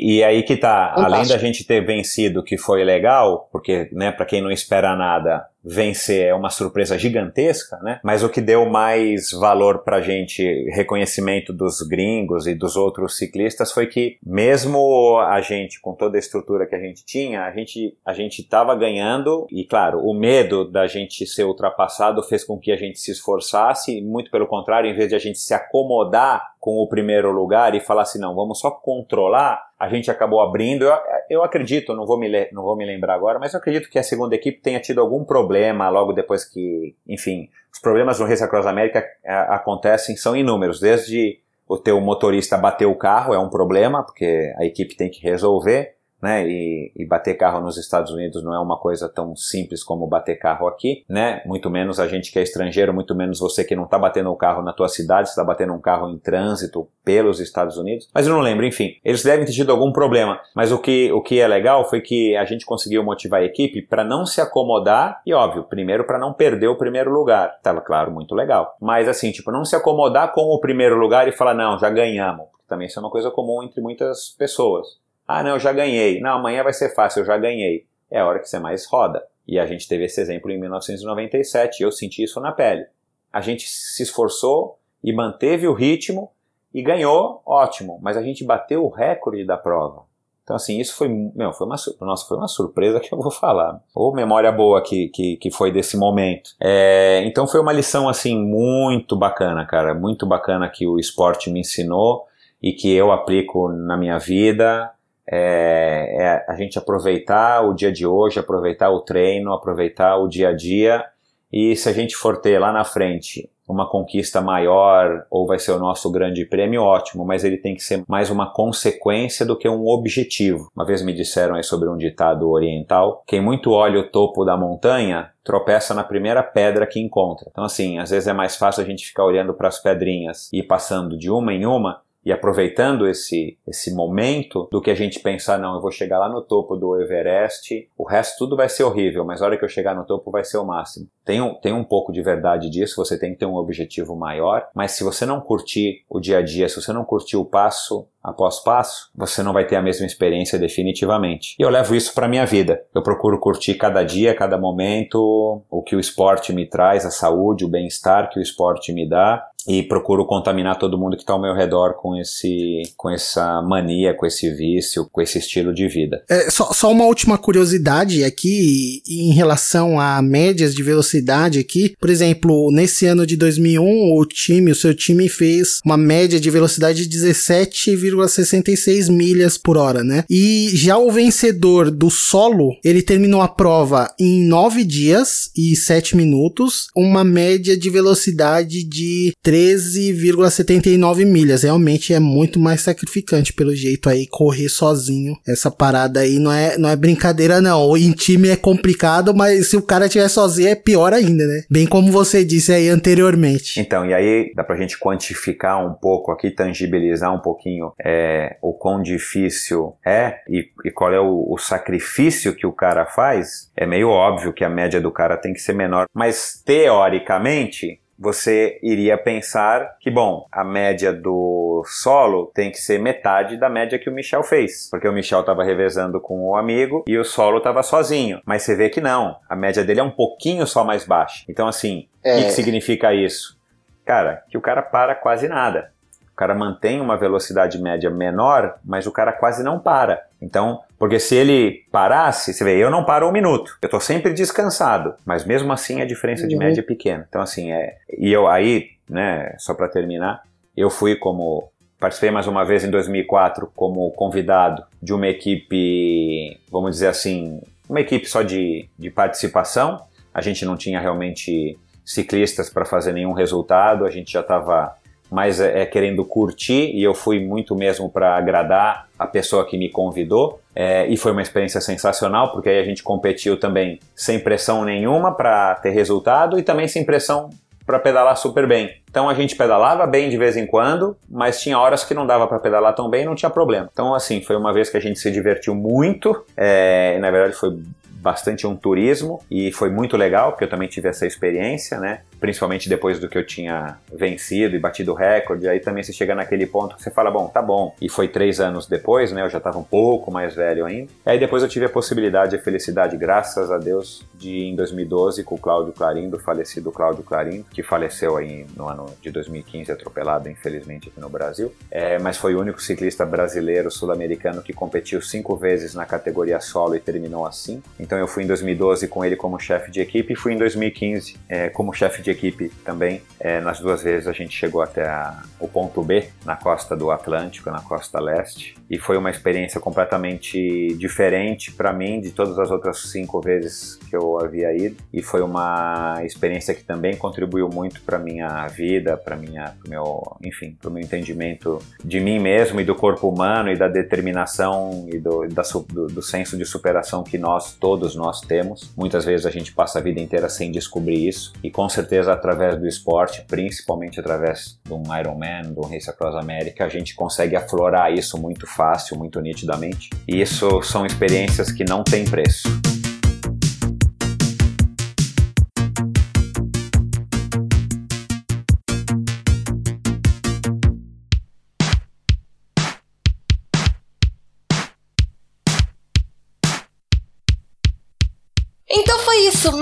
e, e aí que tá, Fantástico. além da gente ter vencido, que foi legal, porque, né, pra quem não espera nada, vencer é uma surpresa gigantesca, né? Mas o que deu mais valor pra gente, reconhecimento dos gringos e dos outros ciclistas, foi que mesmo a gente, com toda a estrutura que a gente tinha, a gente a gente estava ganhando e, claro, o medo da gente ser ultrapassado fez com que a gente se esforçasse, muito pelo contrário, em vez de a gente se acomodar com o primeiro lugar e falar assim, não, vamos só controlar, a gente acabou abrindo. Eu, eu acredito, não vou, me, não vou me lembrar agora, mas eu acredito que a segunda equipe tenha tido algum problema logo depois que, enfim, os problemas no Race Across America é, acontecem, são inúmeros, desde o teu motorista bater o carro é um problema, porque a equipe tem que resolver, né? E, e, bater carro nos Estados Unidos não é uma coisa tão simples como bater carro aqui, né? Muito menos a gente que é estrangeiro, muito menos você que não está batendo o carro na tua cidade, está batendo um carro em trânsito pelos Estados Unidos. Mas eu não lembro, enfim. Eles devem ter tido algum problema. Mas o que, o que é legal foi que a gente conseguiu motivar a equipe para não se acomodar e, óbvio, primeiro para não perder o primeiro lugar. Tava, claro, muito legal. Mas assim, tipo, não se acomodar com o primeiro lugar e falar, não, já ganhamos. Também isso é uma coisa comum entre muitas pessoas. Ah, não, eu já ganhei. Não, amanhã vai ser fácil, eu já ganhei. É a hora que você mais roda. E a gente teve esse exemplo em 1997 e eu senti isso na pele. A gente se esforçou e manteve o ritmo e ganhou, ótimo, mas a gente bateu o recorde da prova. Então, assim, isso foi, meu, foi uma, nossa, foi uma surpresa que eu vou falar. Ou memória boa que, que, que foi desse momento. É, então, foi uma lição, assim, muito bacana, cara. Muito bacana que o esporte me ensinou e que eu aplico na minha vida é, é a gente aproveitar o dia de hoje, aproveitar o treino, aproveitar o dia a dia e se a gente for ter lá na frente uma conquista maior ou vai ser o nosso grande prêmio, ótimo, mas ele tem que ser mais uma consequência do que um objetivo. Uma vez me disseram aí sobre um ditado oriental: quem muito olha o topo da montanha tropeça na primeira pedra que encontra. Então, assim, às vezes é mais fácil a gente ficar olhando para as pedrinhas e passando de uma em uma e aproveitando esse, esse momento do que a gente pensar, não, eu vou chegar lá no topo do Everest, o resto tudo vai ser horrível, mas a hora que eu chegar no topo vai ser o máximo. Tem um, tem um pouco de verdade disso, você tem que ter um objetivo maior, mas se você não curtir o dia a dia, se você não curtir o passo após passo, você não vai ter a mesma experiência definitivamente. E eu levo isso para minha vida. Eu procuro curtir cada dia, cada momento, o que o esporte me traz, a saúde, o bem-estar que o esporte me dá e procuro contaminar todo mundo que está ao meu redor com esse com essa mania, com esse vício, com esse estilo de vida. É, só, só uma última curiosidade aqui em relação a médias de velocidade aqui. Por exemplo, nesse ano de 2001, o time, o seu time fez uma média de velocidade de 17,66 milhas por hora, né? E já o vencedor do solo, ele terminou a prova em 9 dias e 7 minutos, uma média de velocidade de 13,79 milhas. Realmente é muito mais sacrificante pelo jeito aí correr sozinho. Essa parada aí não é, não é brincadeira não. Em time é complicado, mas se o cara estiver sozinho é pior ainda, né? Bem como você disse aí anteriormente. Então, e aí dá pra gente quantificar um pouco aqui, tangibilizar um pouquinho é, o quão difícil é e, e qual é o, o sacrifício que o cara faz. É meio óbvio que a média do cara tem que ser menor, mas teoricamente você iria pensar que, bom, a média do solo tem que ser metade da média que o Michel fez, porque o Michel estava revezando com o amigo e o solo estava sozinho. Mas você vê que não, a média dele é um pouquinho só mais baixa. Então, assim, o é. que, que significa isso? Cara, que o cara para quase nada. O cara mantém uma velocidade média menor, mas o cara quase não para. Então, porque se ele parasse, você vê, eu não paro um minuto, eu tô sempre descansado, mas mesmo assim a diferença uhum. de média é pequena. Então, assim, é. E eu aí, né, só para terminar, eu fui como. Participei mais uma vez em 2004 como convidado de uma equipe, vamos dizer assim, uma equipe só de, de participação. A gente não tinha realmente ciclistas para fazer nenhum resultado, a gente já estava mas é, é, querendo curtir e eu fui muito mesmo para agradar a pessoa que me convidou é, e foi uma experiência sensacional porque aí a gente competiu também sem pressão nenhuma para ter resultado e também sem pressão para pedalar super bem. Então a gente pedalava bem de vez em quando, mas tinha horas que não dava para pedalar tão bem, não tinha problema. Então assim foi uma vez que a gente se divertiu muito. É, na verdade foi bastante um turismo e foi muito legal, porque eu também tive essa experiência, né? Principalmente depois do que eu tinha vencido e batido o recorde. Aí também você chega naquele ponto que você fala, bom, tá bom. E foi três anos depois, né? Eu já estava um pouco mais velho ainda. Aí depois eu tive a possibilidade, a felicidade, graças a Deus, de em 2012 com o Cláudio Clarindo, falecido Cláudio Clarindo, que faleceu aí no ano de 2015, atropelado, infelizmente, aqui no Brasil. É, mas foi o único ciclista brasileiro sul-americano que competiu cinco vezes na categoria solo e terminou assim. Então então eu fui em 2012 com ele como chefe de equipe e fui em 2015 é, como chefe de equipe também. É, nas duas vezes a gente chegou até a, o ponto B, na costa do Atlântico, na costa leste. E foi uma experiência completamente diferente para mim de todas as outras cinco vezes que eu havia ido. E foi uma experiência que também contribuiu muito para minha vida, para minha, meu, enfim, para o meu entendimento de mim mesmo e do corpo humano e da determinação e do, da, do, do senso de superação que nós todos nós temos. Muitas vezes a gente passa a vida inteira sem descobrir isso e com certeza através do esporte, principalmente através de um Ironman, do Race Across America, a gente consegue aflorar isso muito fácil, muito nitidamente. E isso são experiências que não têm preço.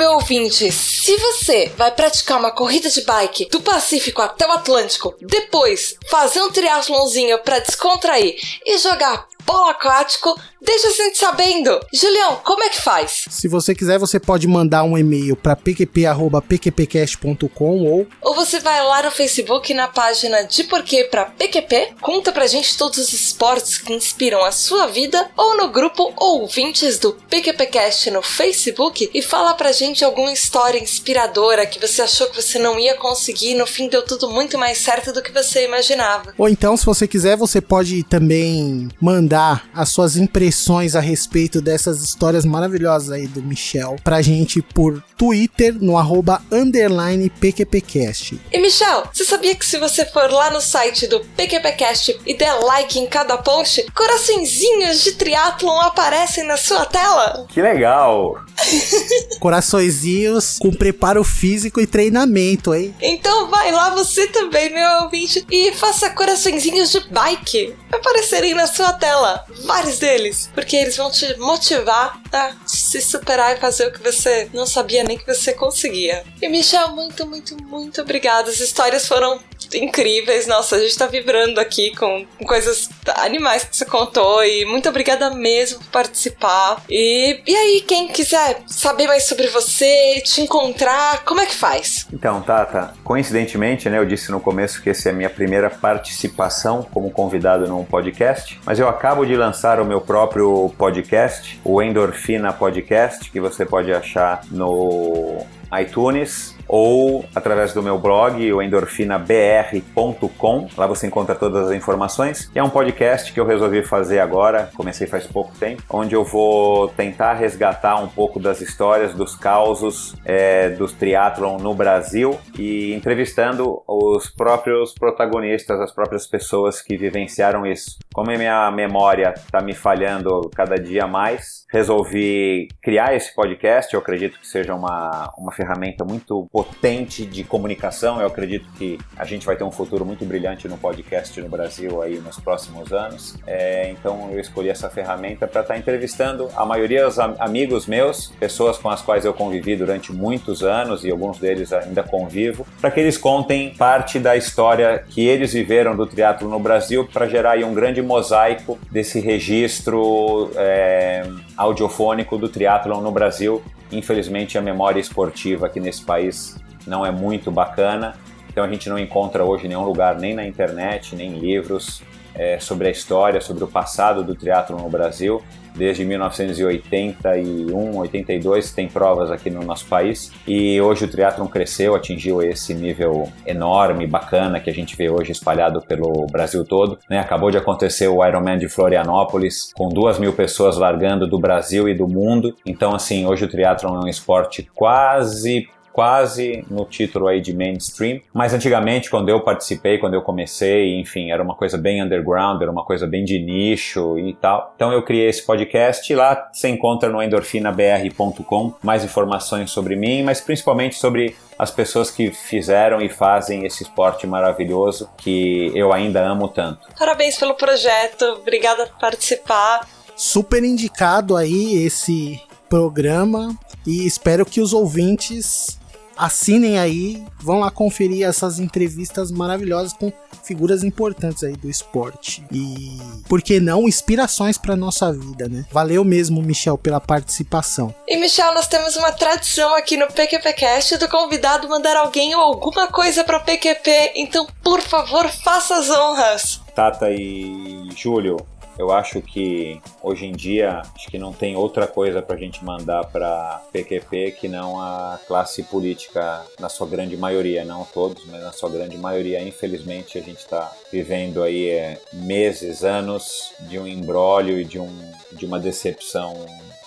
Meu ouvinte. Se você vai praticar uma corrida de bike do Pacífico até o Atlântico, depois fazer um triatlonzinho para descontrair e jogar polo aquático, deixa a gente sabendo. Julião, como é que faz? Se você quiser, você pode mandar um e-mail para pqp.pqpcast.com ou... Ou você vai lá no Facebook na página de Porquê para PQP, conta pra gente todos os esportes que inspiram a sua vida, ou no grupo Ouvintes do PQPcast no Facebook e fala pra gente alguma história inspiradora que você achou que você não ia conseguir e no fim deu tudo muito mais certo do que você imaginava. Ou então, se você quiser, você pode também mandar as suas impressões a respeito dessas histórias maravilhosas aí do Michel pra gente por Twitter no arroba underline PQPcast. E Michel, você sabia que se você for lá no site do PQPcast e der like em cada post, coraçõezinhos de triatlon aparecem na sua tela? Que legal! Coraçõezinhos com preparo físico e treinamento, hein? Então vai lá você também, meu ouvinte, e faça coraçõezinhos de bike aparecerem na sua tela. Vários deles. Porque eles vão te motivar a se superar e fazer o que você não sabia nem que você conseguia. E Michel, muito, muito, muito obrigada. As histórias foram incríveis. Nossa, a gente tá vibrando aqui com coisas animais que você contou. E muito obrigada mesmo por participar. E, e aí, quem quiser saber mais sobre você, te encontrar, como é que faz? Então, Tata, coincidentemente, né, eu disse no começo que essa é a minha primeira participação como convidado num podcast, mas eu acabo de lançar o meu próprio podcast, o Endorfina Podcast, que você pode achar no iTunes ou através do meu blog, o endorfinabr.com. Lá você encontra todas as informações. E é um podcast que eu resolvi fazer agora, comecei faz pouco tempo, onde eu vou tentar resgatar um pouco das histórias, dos causos é, dos triatlon no Brasil e entrevistando os próprios protagonistas, as próprias pessoas que vivenciaram isso. Como a minha memória está me falhando cada dia mais, resolvi criar esse podcast. Eu acredito que seja uma, uma ferramenta muito potente de comunicação. Eu acredito que a gente vai ter um futuro muito brilhante no podcast no Brasil aí nos próximos anos. É, então eu escolhi essa ferramenta para estar tá entrevistando a maioria dos amigos meus, pessoas com as quais eu convivi durante muitos anos e alguns deles ainda convivo, para que eles contem parte da história que eles viveram do triatlo no Brasil para gerar aí um grande mosaico desse registro é, audiofônico do triatlo no Brasil. Infelizmente, a memória esportiva aqui nesse país não é muito bacana, então a gente não encontra hoje nenhum lugar, nem na internet, nem livros, é, sobre a história, sobre o passado do triatlo no Brasil desde 1981, 82 tem provas aqui no nosso país e hoje o triatlon cresceu, atingiu esse nível enorme, bacana que a gente vê hoje espalhado pelo Brasil todo. Né? Acabou de acontecer o Ironman de Florianópolis com duas mil pessoas largando do Brasil e do mundo. Então assim, hoje o triatlon é um esporte quase quase no título aí de mainstream. Mas antigamente, quando eu participei, quando eu comecei, enfim, era uma coisa bem underground, era uma coisa bem de nicho e tal. Então eu criei esse podcast e lá você encontra no endorfinabr.com mais informações sobre mim, mas principalmente sobre as pessoas que fizeram e fazem esse esporte maravilhoso que eu ainda amo tanto. Parabéns pelo projeto, obrigada por participar. Super indicado aí esse programa e espero que os ouvintes assinem aí, vão lá conferir essas entrevistas maravilhosas com figuras importantes aí do esporte. E, por que não, inspirações para nossa vida, né? Valeu mesmo, Michel, pela participação. E, Michel, nós temos uma tradição aqui no PQPcast do convidado mandar alguém ou alguma coisa para PQP, então, por favor, faça as honras. Tata e Júlio, eu acho que hoje em dia acho que não tem outra coisa para a gente mandar para PQP que não a classe política na sua grande maioria, não todos, mas na sua grande maioria. Infelizmente a gente está vivendo aí é, meses, anos de um embrólio e de, um, de uma decepção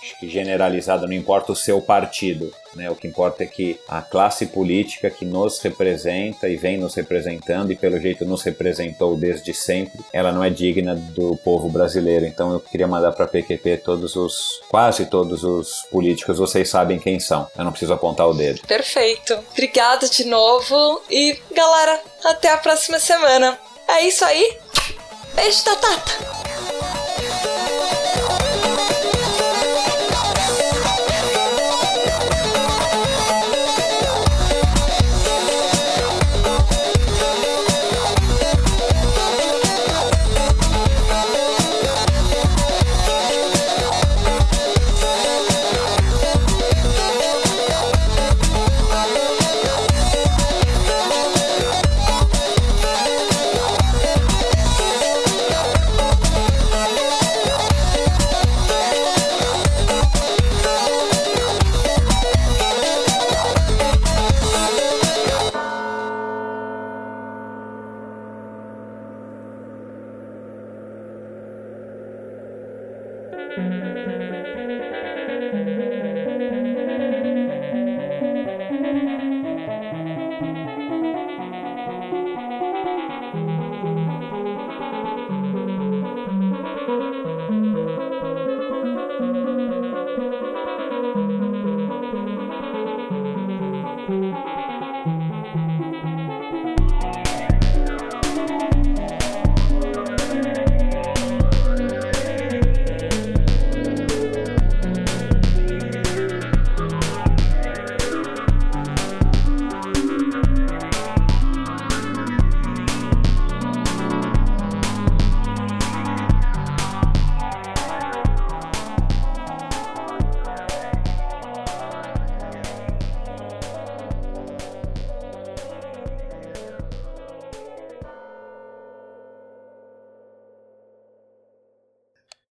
acho que generalizada, não importa o seu partido. Né? O que importa é que a classe política que nos representa e vem nos representando e pelo jeito nos representou desde sempre, ela não é digna do povo brasileiro. Então eu queria mandar para PQP todos os, quase todos os políticos, vocês sabem quem são. Eu não preciso apontar o dedo. Perfeito. Obrigado de novo e galera, até a próxima semana. É isso aí. Beijo da Tata.